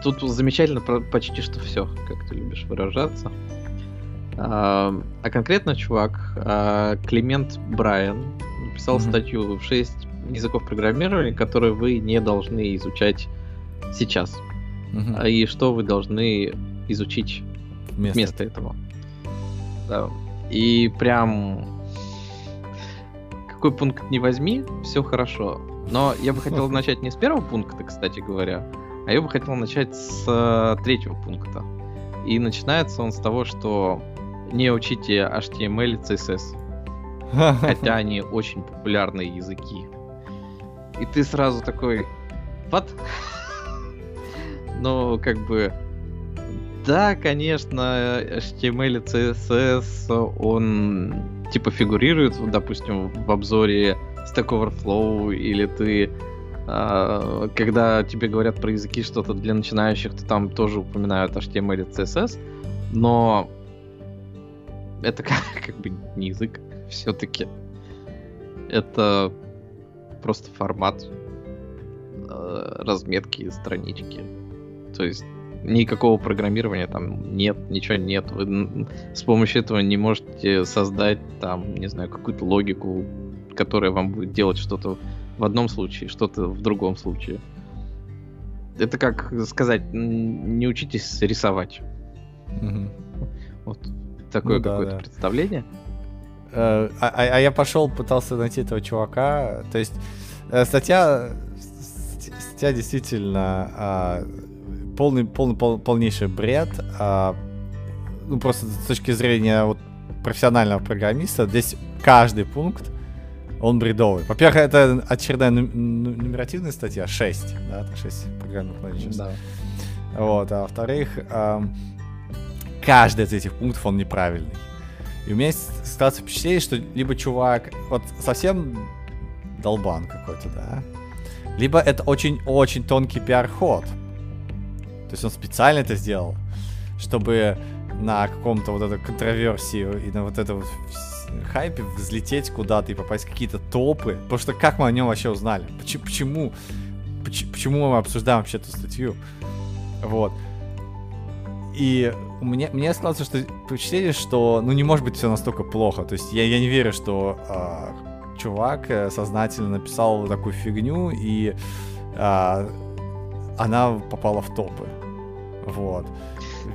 тут замечательно почти что все, как ты любишь выражаться. А, а конкретно чувак, а, Климент Брайан, написал mm-hmm. статью в 6 языков программирования, которые вы не должны изучать сейчас. Угу. И что вы должны изучить вместо, вместо этого. Да. И прям какой пункт не возьми, все хорошо. Но я бы хотел начать не с первого пункта, кстати говоря, а я бы хотел начать с э, третьего пункта. И начинается он с того, что не учите HTML и CSS. Хотя они очень популярные языки и ты сразу такой, вот. Ну, как бы, да, конечно, HTML и CSS, он типа фигурирует, допустим, в обзоре Stack Overflow, или ты а, когда тебе говорят про языки что-то для начинающих, то там тоже упоминают HTML и CSS, но это как, как бы не язык все-таки. Это просто формат э, разметки странички. То есть никакого программирования там нет, ничего нет. Вы с помощью этого не можете создать там, не знаю, какую-то логику, которая вам будет делать что-то в одном случае, что-то в другом случае. Это как сказать, не учитесь рисовать. Угу. Вот такое ну, какое-то да, да. представление. Э, а, а, а я пошел, пытался найти этого чувака. То есть э, статья, статья действительно а, полный, полный, пол, полнейший бред. А, ну, просто с точки зрения вот, профессионального программиста, здесь каждый пункт, он бредовый. Во-первых, это очередная нумеративная статья, 6, да, 6 программных менеджеров. Да. Вот, а во-вторых, каждый из этих пунктов, он неправильный. И у меня складывается впечатление, что либо чувак вот совсем долбан какой-то, да, либо это очень-очень тонкий пиар-ход. То есть он специально это сделал. чтобы на каком-то вот этой контроверсии и на вот этом хайпе взлететь куда-то и попасть в какие-то топы. Потому что как мы о нем вообще узнали? Почему? Почему мы обсуждаем вообще эту статью? Вот. И меня, мне складывается что впечатление, что ну не может быть все настолько плохо. То есть я, я не верю, что э, чувак сознательно написал такую фигню, и э, она попала в топы. Вот.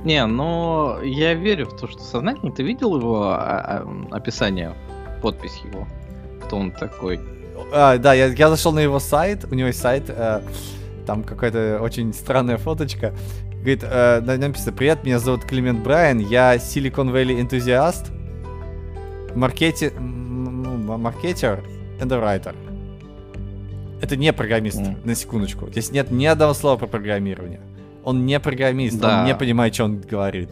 Не, но я верю в то, что сознательно. Ты видел его а, а, описание, подпись его? Кто он такой? А, да, я, я зашел на его сайт, у него есть сайт, э, там какая-то очень странная фоточка. Говорит, э, написано, привет, меня зовут Климент Брайан, я Silicon Valley энтузиаст, маркети... ну, маркетер and a writer. Это не программист, mm. на секундочку. Здесь нет ни одного слова про программирование. Он не программист, да. он не понимает, что он говорит.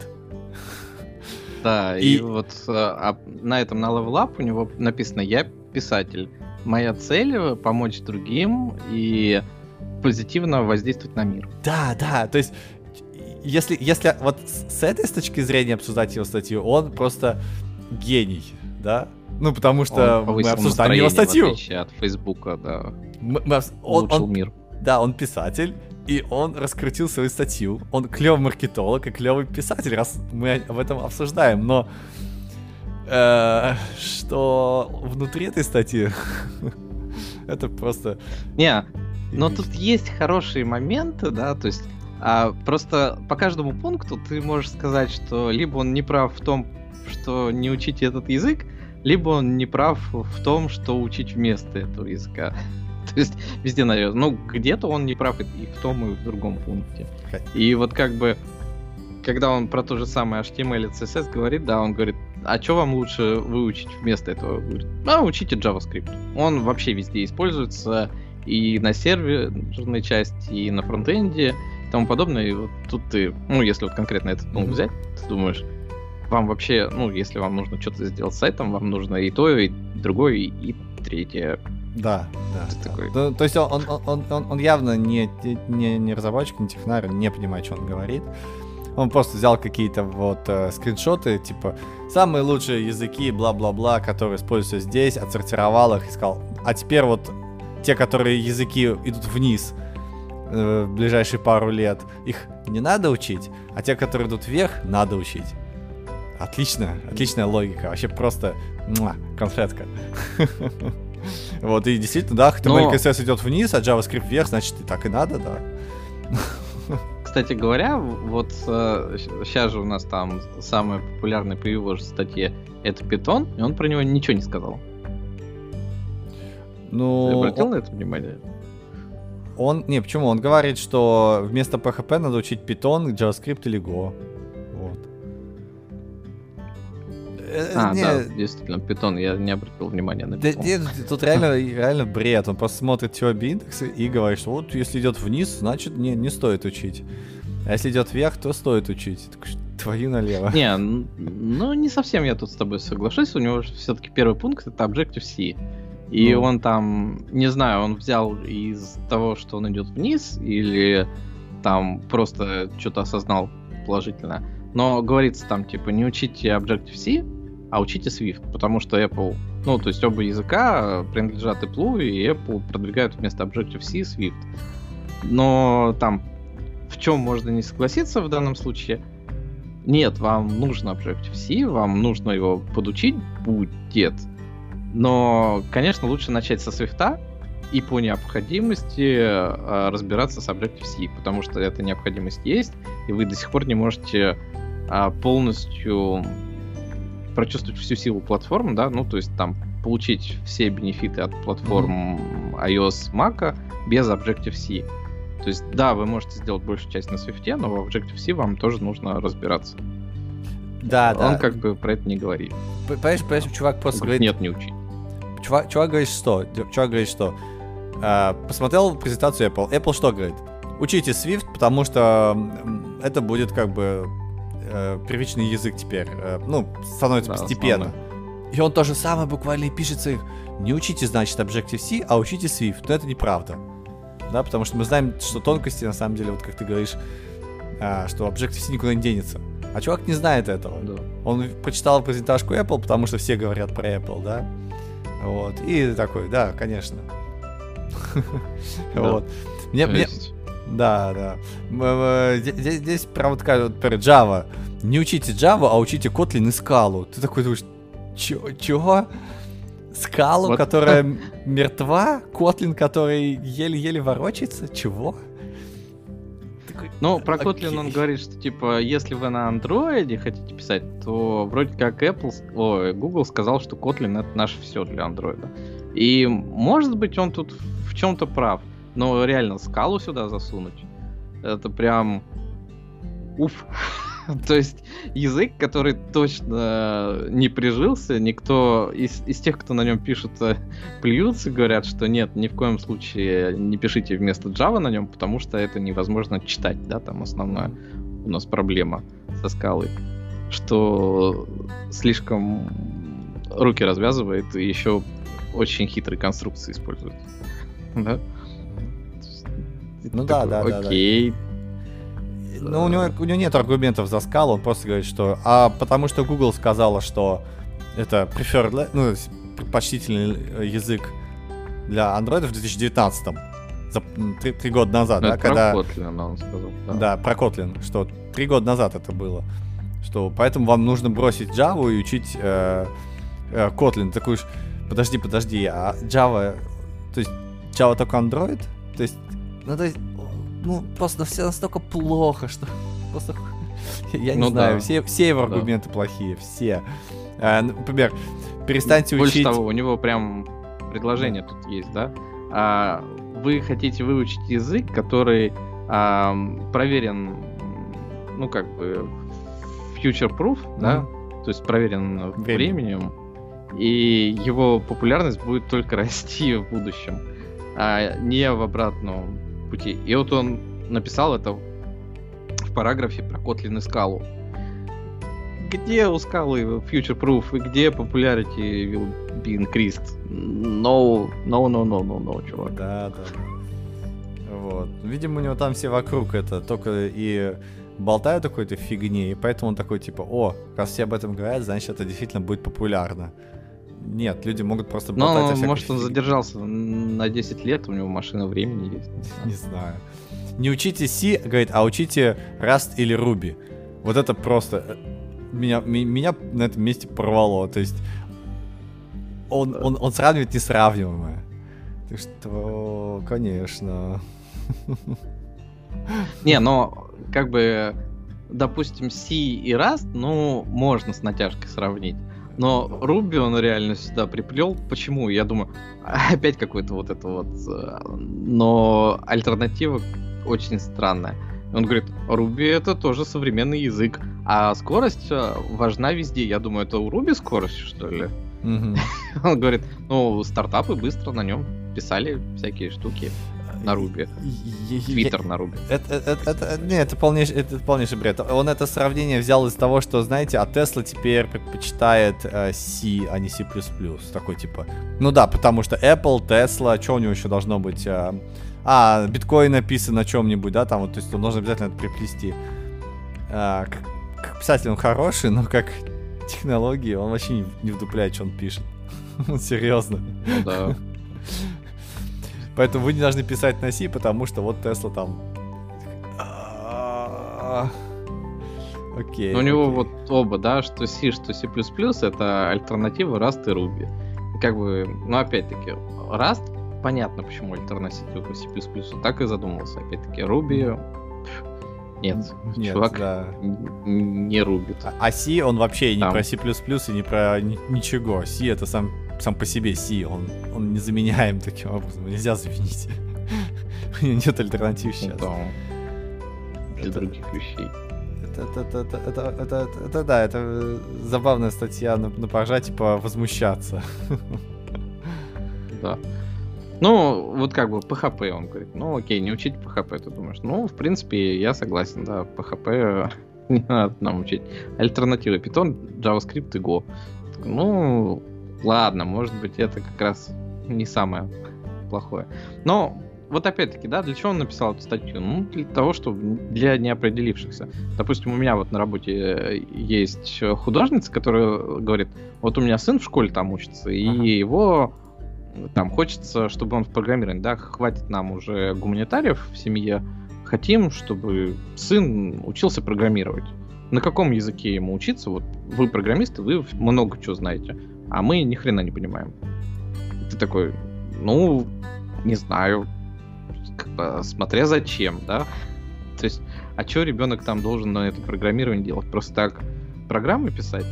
Да, и, и вот а, на этом на Level Up у него написано «Я писатель». Моя цель — помочь другим и позитивно воздействовать на мир. Да, да, то есть если, если вот с этой с точки зрения обсуждать его статью, он просто гений, да? Ну, потому что мы обсуждаем его статью. В отличие от Фейсбука, да. Мы, мы, он, он, мир. Да, он писатель, и он раскрутил свою статью. Он клевый маркетолог и клевый писатель, раз мы об этом обсуждаем. Но э, что внутри этой статьи, это просто... Не, но тут есть хорошие моменты, да, то есть а, просто по каждому пункту ты можешь сказать, что либо он не прав в том, что не учите этот язык, либо он не прав в том, что учить вместо этого языка. То есть везде, наверное, ну, где-то он не прав и в том, и в другом пункте. И вот как бы, когда он про то же самое HTML и CSS говорит, да, он говорит, а что вам лучше выучить вместо этого? Говорит, а, учите JavaScript. Он вообще везде используется и на серверной части, и на фронтенде, тому подобное. И вот тут ты, ну, если вот конкретно этот пункт взять, ты думаешь, вам вообще, ну, если вам нужно что-то сделать с сайтом, вам нужно и то, и другое, и, и третье. Да, да. да. Такой... То, то есть он, он, он, он явно не, не, не разработчик, не технарь, не понимает, что он говорит. Он просто взял какие-то вот э, скриншоты, типа, самые лучшие языки, бла-бла-бла, которые используются здесь, отсортировал их и сказал, а теперь вот те, которые языки идут вниз э, в ближайшие пару лет, их не надо учить, а те, которые идут вверх, надо учить. Отлично, отличная логика. Вообще просто муа, конфетка. Вот, и действительно, да, HTML CSS идет вниз, а JavaScript вверх, значит, и так и надо, да. Кстати говоря, вот э, сейчас же у нас там самая популярная по его же статье это Python, и он про него ничего не сказал. Ну... Ты обратил на это внимание? Он, не, почему? Он говорит, что вместо PHP надо учить Python, JavaScript или Go. Э, а, не... да, действительно, питон, я не обратил внимания на питон. Да, нет, тут реально, реально бред. Он просто смотрит теорию индекса и говорит, что вот если идет вниз, значит не, не стоит учить. А если идет вверх, то стоит учить. Так, твою налево. Не, ну не совсем я тут с тобой соглашусь. У него все-таки первый пункт это Objective-C. И ну. он там, не знаю, он взял из того, что он идет вниз, или там просто что-то осознал положительно. Но говорится там, типа, не учите Objective-C, а учите Swift, потому что Apple, ну, то есть оба языка принадлежат Apple, и Apple продвигают вместо Objective-C Swift. Но там в чем можно не согласиться в данном случае? Нет, вам нужно Objective-C, вам нужно его подучить будет. Но, конечно, лучше начать со Swift и по необходимости э, разбираться с Objective-C, потому что эта необходимость есть, и вы до сих пор не можете э, полностью прочувствовать всю силу платформ, да, ну, то есть там получить все бенефиты от платформ mm-hmm. iOS, Mac без Objective-C. То есть, да, вы можете сделать большую часть на Swift, но в Objective-C вам тоже нужно разбираться. Да, Он да. Он как бы про это не говорит. Понимаешь, понимаешь чувак просто говорит... Нет, не учить. Чувак, чувак говорит что? Чувак говорит что? Uh, посмотрел презентацию Apple. Apple что говорит? Учите Swift, потому что это будет как бы э, первичный язык теперь, э, ну, становится да, постепенно. Основной. И он то же самое буквально и пишется их. Не учите, значит, Objective-C, а учите Swift. Но это неправда. Да, потому что мы знаем, что тонкости, на самом деле, вот как ты говоришь, э, что Objective-C никуда не денется. А чувак не знает этого. Да. Он прочитал презентажку Apple, потому что все говорят про Apple, да? Вот. И такой, да, конечно. Вот. Мне, мне- да, да. Э, Здесь, здесь- прям такая вот, Java. Не учите Java, а учите Kotlin и скалу. Ты такой думаешь, чё? чё? Скалу, Вот. которая мертва? Kotlin, который еле-еле ворочается? Чего? Такой, Ну, про Kotlin он говорит, что типа, если вы на андроиде хотите писать, то вроде как Apple, ой, Google сказал, что Kotlin это наше все для андроида. И может быть он тут в чем-то прав, но реально скалу сюда засунуть, это прям уф. То есть язык, который точно не прижился, никто из, из тех, кто на нем пишет, э, плюются, говорят, что нет, ни в коем случае не пишите вместо Java на нем, потому что это невозможно читать, да, там основная у нас проблема со скалой, что слишком руки развязывает и еще очень хитрые конструкции использует. Да? Ну да, да, да, да. Окей, Ну, у него, у него нет аргументов за скалу, он просто говорит, что... А потому что Google сказала, что это preferred, ну, предпочтительный язык для андроидов в 2019 за три, три года назад, Ну, да, про когда... Kotlin, он сказал. Да, про Kotlin, что три года назад это было. Что поэтому вам нужно бросить Java и учить э, э, Kotlin. Такой уж, подожди, подожди, а Java, то есть Java только Android? То есть, ну, то есть, ну, просто все настолько плохо, что просто, я не Ну знаю, да. все, все его Да. аргументы плохие, все. Э, например, перестаньте Больше учить... того, у него прям предложение тут есть, да? А, вы хотите выучить язык, который ам, проверен, ну как бы future-proof, да? То есть проверен Временем. временем, и его популярность будет только расти в будущем, а не в обратном пути. И вот он написал это в параграфе про Kotlin и скалу. Где у скалы future proof и где popularity will be increased? No, no, no, no, no, no, чувак. Да, да. Вот. Видимо, у него там все вокруг это только и болтают какой-то фигне, и поэтому он такой, типа, о, раз все об этом говорят, значит, это действительно будет популярно. Нет, люди могут просто болтать о Но, всякой может, он фигне. задержался на 10 лет, у него машина времени есть. Не знаю. Не учите C, говорит, а учите Rust или Ruby. Вот это просто... э, Меня, меня на этом месте порвало. То есть он, он, он сравнивает несравниваемое. Ты что, конечно. Не, но как бы, допустим, C и Rust, ну, можно с натяжкой сравнить. Но Руби он реально сюда приплел. Почему? Я думаю, опять какой-то вот это вот... э, Но альтернатива очень странная. Он говорит, Руби это тоже современный язык, а скорость э, важна везде. Я думаю, это у Руби скорость, что ли? Мгм. Он говорит, ну, стартапы быстро на нем писали всякие штуки на я- Твиттер на Руби. Это, это, это- не, это полнейший, это полнейший бред. Он это сравнение взял из того, что, знаете, а Тесла теперь предпочитает э, C, а не C++. Такой типа. Ну да, потому что Apple, Tesla, что у него еще должно быть? э, а, биткоин написан на чем-нибудь, да, там вот, то есть он должен обязательно это приплести. А, как, как писатель он хороший, но как технологии он вообще не, не вдупляет, что он пишет. Серьезно. Ну да. Поэтому вы не должны писать на C, потому что вот Тесла там. А, Окей. Но у него окей. вот оба, да, что C, что C++, это альтернатива Rust и Ruby. Как бы, ну опять-таки, Rust, понятно, почему альтернатива C++, так и задумался. Опять-таки, Ruby, нет, Нет, чувак да. не рубит. А- А C, он вообще и не Там. про C++ и не про ни- ничего. C это сам, сам по себе C, он, он незаменяем таким образом. Нельзя заменить. У него нет альтернатив сейчас. Да, для других вещей. Это, это, это, это, это, это- это да, это э, забавная статья на, на поржать, типа возмущаться. Да. Ну, вот как бы PHP, он говорит, ну окей, не учить PHP, ты думаешь. Ну, в принципе, я согласен, да, PHP не надо нам учить. Альтернатива Python, JavaScript и Go. Ну, ладно, может быть, это как раз не самое плохое. Но вот опять-таки, да, для чего он написал эту статью? Ну, для того, чтобы для неопределившихся. Допустим, у меня вот на работе э, есть художница, которая говорит, вот у меня сын в школе там учится, и ага. его там хочется, чтобы он в программировании, да, хватит нам уже гуманитариев в семье, хотим, чтобы сын учился программировать. На каком языке ему учиться? Вот вы программисты, вы много чего знаете, а мы ни хрена не понимаем. Ты такой, ну, не знаю, как бы, смотря зачем, да? То есть, а что ребенок там должен на это программирование делать? Просто так программы писать?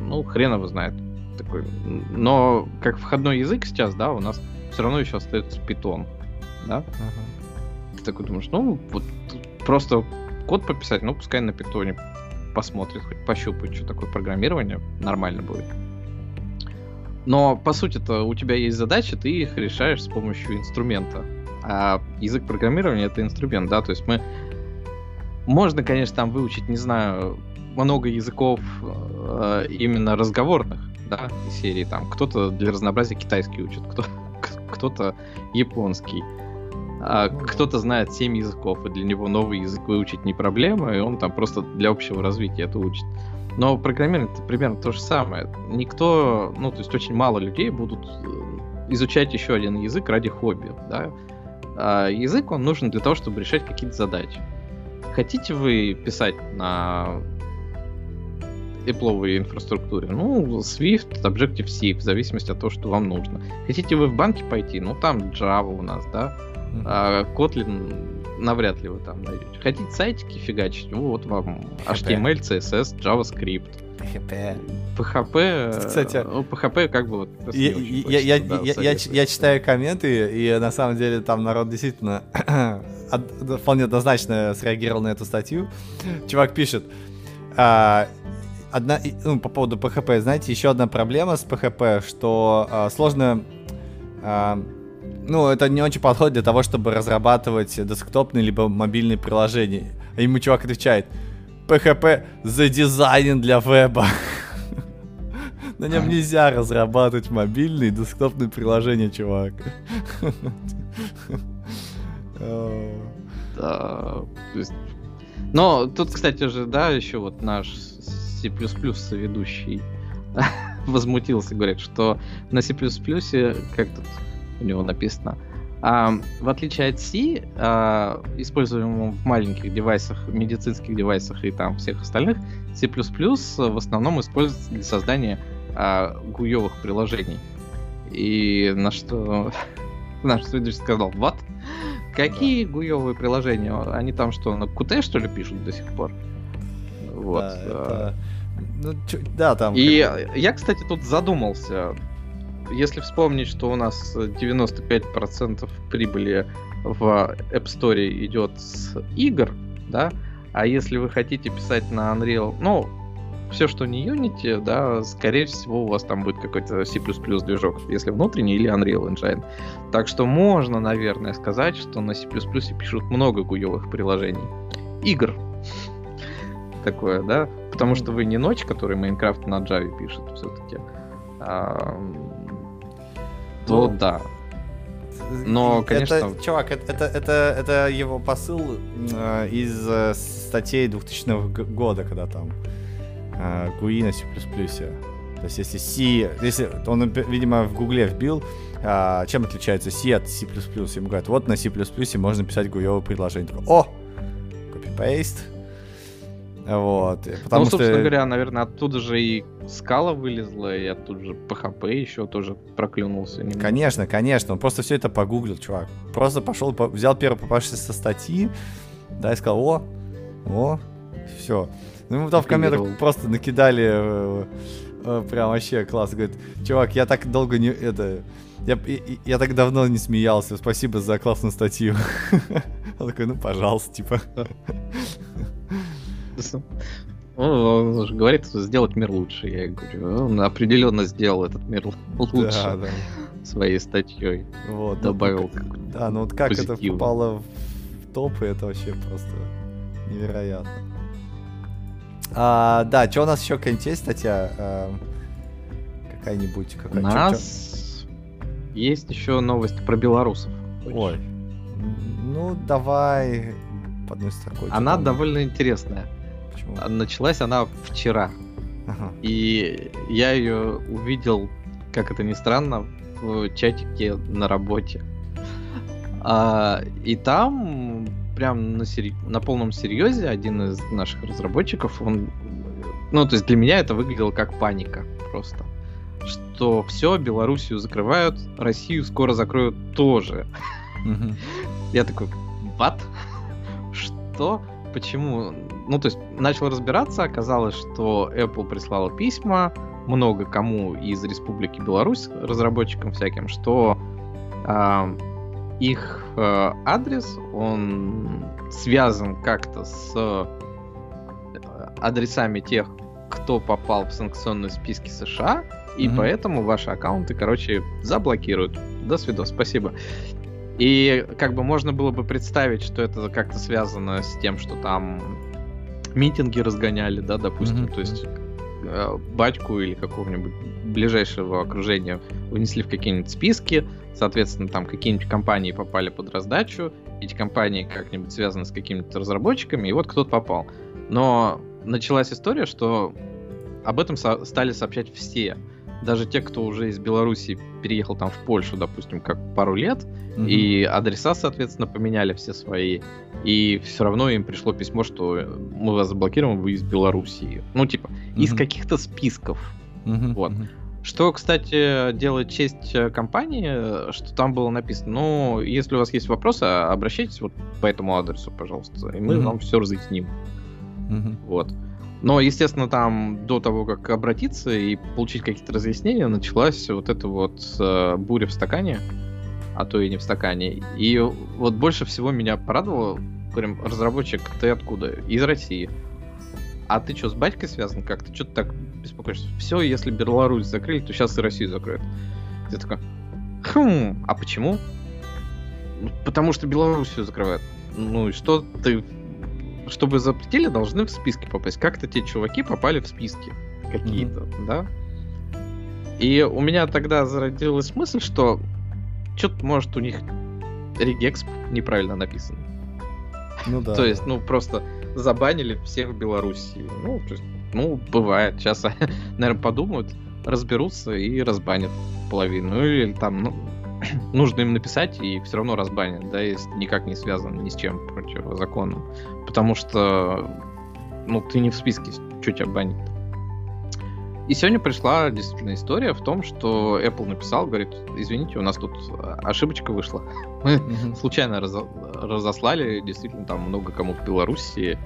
Ну, хрен его знает. Такой. Но как входной язык сейчас, да, у нас все равно еще остается питон, да? Uh-huh. Ты такой думаешь, ну, вот просто код пописать, ну, пускай на питоне посмотрит, хоть пощупает, что такое программирование, нормально будет. Но, по сути-то, у тебя есть задачи, ты их решаешь с помощью инструмента. А язык программирования — это инструмент, да, то есть мы... Можно, конечно, там выучить, не знаю, много языков э, именно разговорных, да, серии там. Кто-то для разнообразия китайский учит, кто, кто-то японский. А кто-то знает 7 языков, и для него новый язык выучить не проблема, и он там просто для общего развития это учит. Но программирование это примерно то же самое. Никто, ну, то есть очень мало людей будут э, изучать еще один язык ради хобби, да. А язык, он нужен для того, чтобы решать какие-то задачи. Хотите вы писать на Apple инфраструктуре? Ну, Swift, Objective-C, в зависимости от того, что вам нужно. Хотите вы в банке пойти? Ну, там Java у нас, да. А Kotlin навряд ли вы там найдете. Хотите сайтики фигачить? Ну, вот вам HTML, CSS, JavaScript. PHP. PHP, Кстати, ну, PHP как бы вот я, я, я, я, я читаю комменты, и на самом деле там народ действительно вполне однозначно среагировал на эту статью. Чувак пишет, а, одна, ну, по поводу PHP, знаете, еще одна проблема с PHP, что а, сложно а, ну, это не очень подходит для того, чтобы разрабатывать десктопные либо мобильные приложения. А ему чувак отвечает, PHP задизайнен для веба. На нем нельзя разрабатывать мобильные и десктопные приложения, чувак. Да, но тут, кстати же, да, еще вот наш C++ ведущий возмутился, говорит, что на C++ как тут у него написано. А, в отличие от C, а, используемого в маленьких девайсах, медицинских девайсах и там всех остальных, C++ в основном используется для создания а, гуевых приложений. И на что наш следующий сказал, вот, какие да. гуевые приложения? Они там что, на Qt что ли пишут до сих пор? Вот. Да, это... ну, чё, да там. И я, кстати, тут задумался если вспомнить, что у нас 95% прибыли в App Store идет с игр, да, а если вы хотите писать на Unreal, ну, все, что не Unity, да, скорее всего, у вас там будет какой-то C++ движок, если внутренний или Unreal Engine. Так что можно, наверное, сказать, что на C++ пишут много гуевых приложений. Игр. Такое, да? Потому что вы не ночь, который Майнкрафт на Java пишет все-таки. То ну, да. Но, конечно... Это, чувак, это, это, это, это его посыл э, из э, статей 2000 года, когда там э, GUI на C++. То есть если C, если он, видимо, в гугле вбил, э, чем отличается C от C++, ему говорят, вот на C++ можно писать гуевое предложение. Такой, О! Copy-paste. Вот. Потому ну, собственно что... говоря, наверное, оттуда же и скала вылезла, и оттуда же PHP еще тоже проклюнулся. Немного. Конечно, конечно. Он просто все это погуглил, чувак. Просто пошел, по... взял первый попавшийся статьи, да, и сказал, о, о, все. Ну, ему там в комментах просто накидали э, э, прям вообще класс. Говорит, чувак, я так долго не... Это, я, я, я так давно не смеялся. Спасибо за классную статью. Он такой, ну, пожалуйста, типа. Он, он же говорит, что сделать мир лучше. Я говорю, он определенно сделал этот мир лучше да, да. своей статьей. Вот, добавил да, да, ну вот как позитив. это попало в топы, это вообще просто невероятно. А, да, что у нас еще какая-нибудь есть статья? А, какая-нибудь? Какая, у нас чё, есть еще новость про белорусов. Ой, Ну, давай по одной строкой. Она довольно интересная. Почему? Началась она вчера. Ага. И я ее увидел, как это ни странно, в чатике на работе. А, и там прям на, сери... на полном серьезе один из наших разработчиков, он, ну то есть для меня это выглядело как паника просто, что все Белоруссию закрывают, Россию скоро закроют тоже. Я такой, what? Что? Почему? Ну, то есть, начал разбираться, оказалось, что Apple прислала письма много кому из Республики Беларусь, разработчикам всяким, что э, их э, адрес, он связан как-то с э, адресами тех, кто попал в санкционные списки США, и mm-hmm. поэтому ваши аккаунты, короче, заблокируют. До свидос, спасибо. И как бы можно было бы представить, что это как-то связано с тем, что там митинги разгоняли, да, допустим, mm-hmm. то есть э, батьку или какого-нибудь ближайшего окружения внесли в какие-нибудь списки, соответственно, там какие-нибудь компании попали под раздачу, эти компании как-нибудь связаны с какими-то разработчиками, и вот кто-то попал. Но началась история, что об этом со- стали сообщать все даже те, кто уже из Беларуси переехал там в Польшу, допустим, как пару лет, mm-hmm. и адреса, соответственно, поменяли все свои, и все равно им пришло письмо, что мы вас заблокируем, вы из Белоруссии. Ну, типа, mm-hmm. из каких-то списков. Mm-hmm. Вот. Что, кстати, делает честь э, компании, что там было написано, ну, если у вас есть вопросы, обращайтесь вот по этому адресу, пожалуйста, и мы mm-hmm. вам все разъясним. Mm-hmm. Вот. Но, естественно, там до того, как обратиться и получить какие-то разъяснения, началась вот эта вот э, буря в стакане, а то и не в стакане. И вот больше всего меня порадовало, говорим, разработчик, ты откуда? Из России. А ты что, с батькой связан как-то? Что ты так беспокоишься? Все, если Беларусь закрыли, то сейчас и Россию закроют. Ты такой, хм, а почему? «Ну, потому что Белоруссию закрывают. Ну и что ты чтобы запретили, должны в списки попасть. Как-то те чуваки попали в списки какие-то, mm-hmm. да? И у меня тогда зародилась мысль, что что-то может у них регекс неправильно написан. Ну да. То есть, ну просто забанили всех в Беларуси. Ну, то есть, ну, бывает. Сейчас, наверное, подумают, разберутся и разбанят половину. Ну, или там, ну, нужно им написать, и все равно разбанят, да, если никак не связан ни с чем противозаконным. Потому что, ну, ты не в списке, что тебя банит. И сегодня пришла действительно история в том, что Apple написал, говорит, извините, у нас тут ошибочка вышла. Мы mm-hmm. случайно раз, разослали, действительно, там много кому в Беларуси,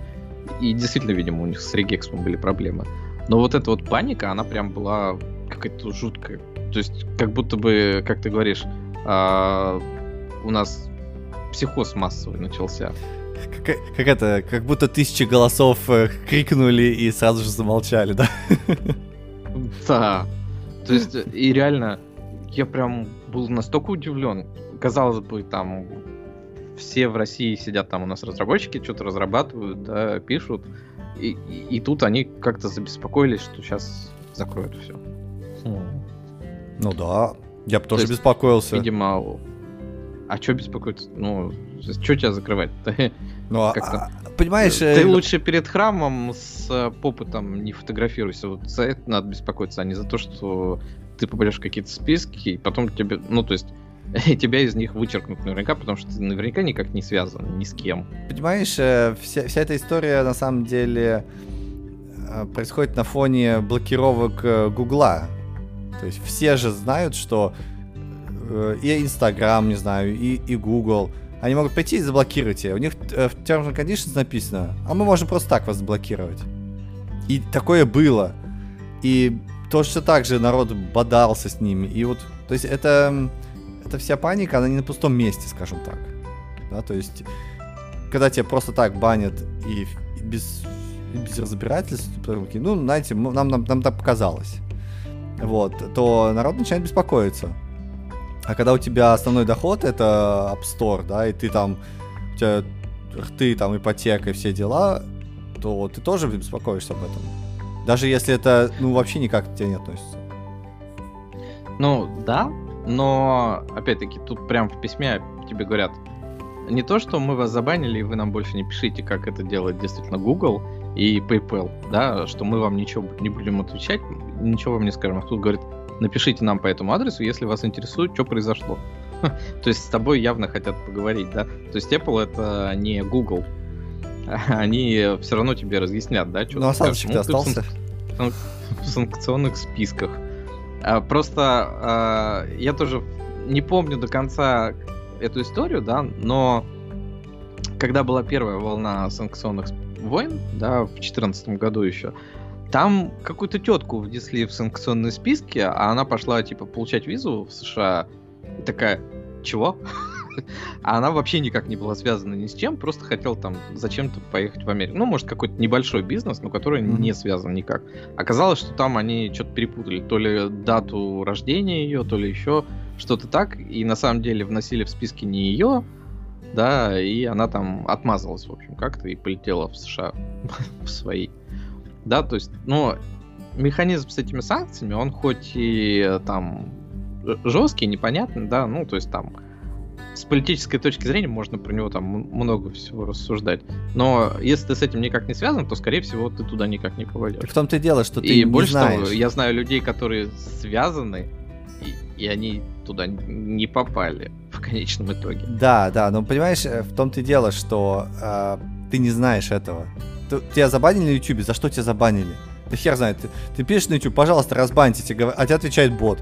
и действительно, видимо, у них с регексом были проблемы. Но вот эта вот паника, она прям была какая-то жуткая. То есть, как будто бы, как ты говоришь, а, у нас психоз массовый начался. Как, как это, как будто тысячи голосов э, крикнули и сразу же замолчали, да? Да. То есть, и реально, я прям был настолько удивлен. Казалось бы, там все в России сидят, там у нас разработчики что-то разрабатывают, да, пишут. И, и, и тут они как-то забеспокоились, что сейчас закроют все. Ну да, я бы тоже есть, беспокоился. Видимо, а что беспокоиться? Ну, что тебя закрывать? Ты, ну, а, а, понимаешь... Ты э... лучше перед храмом с э, попытом не фотографируйся. Вот за это надо беспокоиться, а не за то, что ты попадешь в какие-то списки, и потом тебе... Ну, то есть тебя из них вычеркнут наверняка, потому что ты наверняка никак не связан ни с кем. Понимаешь, э, вся, вся эта история на самом деле э, происходит на фоне блокировок Гугла. То есть все же знают, что э, и Инстаграм, не знаю, и, и Google, они могут прийти и заблокировать тебя. У них э, в Terms and Conditions написано, а мы можем просто так вас заблокировать. И такое было. И точно так же народ бодался с ними. И вот, то есть это, это вся паника, она не на пустом месте, скажем так. Да, то есть, когда тебя просто так банят и, и без, и без разбирательств, ну, знаете, нам, нам, нам так показалось вот, то народ начинает беспокоиться. А когда у тебя основной доход это App Store, да, и ты там, у тебя ты там ипотека и все дела, то ты тоже беспокоишься об этом. Даже если это, ну, вообще никак к тебе не относится. Ну, да, но, опять-таки, тут прям в письме тебе говорят, не то, что мы вас забанили, и вы нам больше не пишите, как это делает действительно Google и PayPal, да, что мы вам ничего не будем отвечать, ничего вам не скажем. А тут говорит, напишите нам по этому адресу, если вас интересует, что произошло. То есть с тобой явно хотят поговорить, да? То есть Apple это не Google. Они все равно тебе разъяснят, да? Что ну, осадочек ну, остался. В санкционных списках. А, просто а, я тоже не помню до конца эту историю, да, но когда была первая волна санкционных войн, да, в 2014 году еще, там какую-то тетку внесли в санкционные списки, а она пошла, типа, получать визу в США. И такая, чего? А она вообще никак не была связана ни с чем, просто хотела там зачем-то поехать в Америку. Ну, может, какой-то небольшой бизнес, но который mm-hmm. не связан никак. Оказалось, что там они что-то перепутали. То ли дату рождения ее, то ли еще что-то так. И на самом деле вносили в списки не ее, да, и она там отмазалась, в общем, как-то и полетела в США в свои. Да, то есть, ну, механизм с этими санкциями, он хоть и э, там жесткий, непонятный, да, ну, то есть там с политической точки зрения можно про него там много всего рассуждать. Но если ты с этим никак не связан, то, скорее всего, ты туда никак не попадешь. в том-то и дело, что ты и не больше знаешь. того, я знаю людей, которые связаны, и, и они туда не попали в конечном итоге. Да, да, но понимаешь, э, в том-то и дело, что э, ты не знаешь этого. Ты, тебя забанили на YouTube, за что тебя забанили? Да хер знает, ты, ты пишешь на YouTube, пожалуйста, разбаньте, а тебе отвечает бот.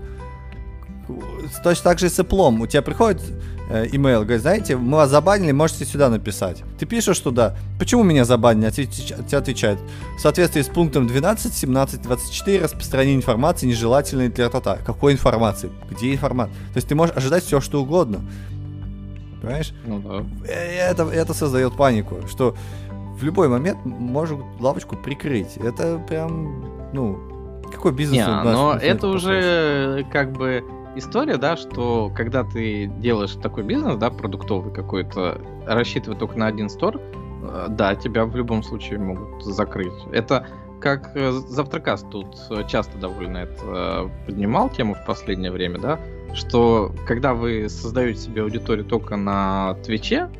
Точно так же и с Apple. У тебя приходит имейл, говорит, знаете, мы вас забанили, можете сюда написать. Ты пишешь туда, почему меня забанили, а тебе отвечают. В соответствии с пунктом 12, 17, 24 распространение информации нежелательной для тота. Какой информации? Где информация? То есть ты можешь ожидать все, что угодно. Понимаешь? Ну да. Э, это, это создает панику, что в любой момент может лавочку прикрыть. Это прям, ну, какой бизнес? Не, но это уже как бы история, да, что когда ты делаешь такой бизнес, да, продуктовый какой-то, рассчитывая только на один стор, э, да, тебя в любом случае могут закрыть. Это как э, Завтракаст тут часто довольно это э, поднимал тему в последнее время, да, что когда вы создаете себе аудиторию только на Твиче,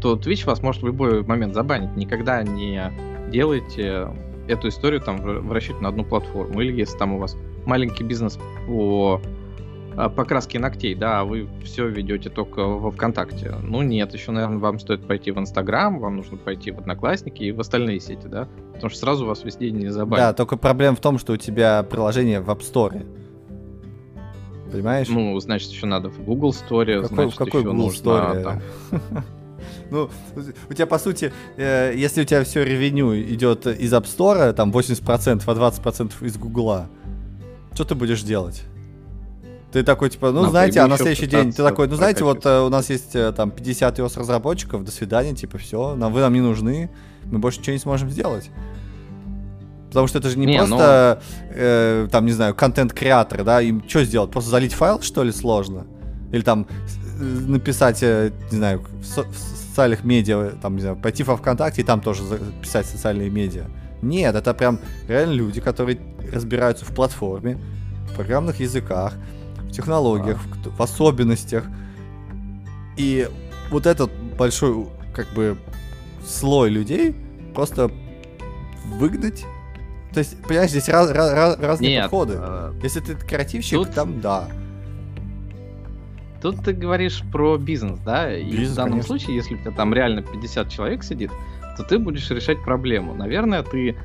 то Twitch вас может в любой момент забанить. Никогда не делайте эту историю там в расчете на одну платформу. Или если там у вас маленький бизнес по покраски ногтей, да, а вы все ведете только во ВКонтакте. Ну нет, еще, наверное, вам стоит пойти в Инстаграм, вам нужно пойти в Одноклассники и в остальные сети, да, потому что сразу вас везде не забанят. Да, только проблема в том, что у тебя приложение в App Store. Понимаешь? Ну, значит, еще надо в Google Store, какой, значит, в какой еще Google нужно Store? там... Ну, у тебя, по сути, э, если у тебя все ревеню идет из App Store, там 80%, а 20% из Гугла, что ты будешь делать? Ты такой, типа, ну, на знаете, а на следующий день ты такой, ну, знаете, вот э, у нас есть э, там 50 iOS разработчиков, до свидания, типа, все, нам, вы нам не нужны, мы больше ничего не сможем сделать. Потому что это же не, не просто, но... э, там, не знаю, контент-креаторы, да, им что сделать? Просто залить файл, что ли, сложно? Или там э, написать, не знаю, в, со- в социальных медиа, там, не знаю, пойти во ВКонтакте и там тоже писать социальные медиа. Нет, это прям реально люди, которые разбираются в платформе, в программных языках, в технологиях, в, в особенностях. И вот этот большой, как бы, слой людей просто выгнать. То есть, понимаешь, здесь раз, раз, разные Нет, подходы. А... Если ты креативщик, Тут... там да. Тут ты говоришь про бизнес, да? И бизнес, в данном конечно. случае, если у тебя там реально 50 человек сидит, то ты будешь решать проблему. Наверное, ты,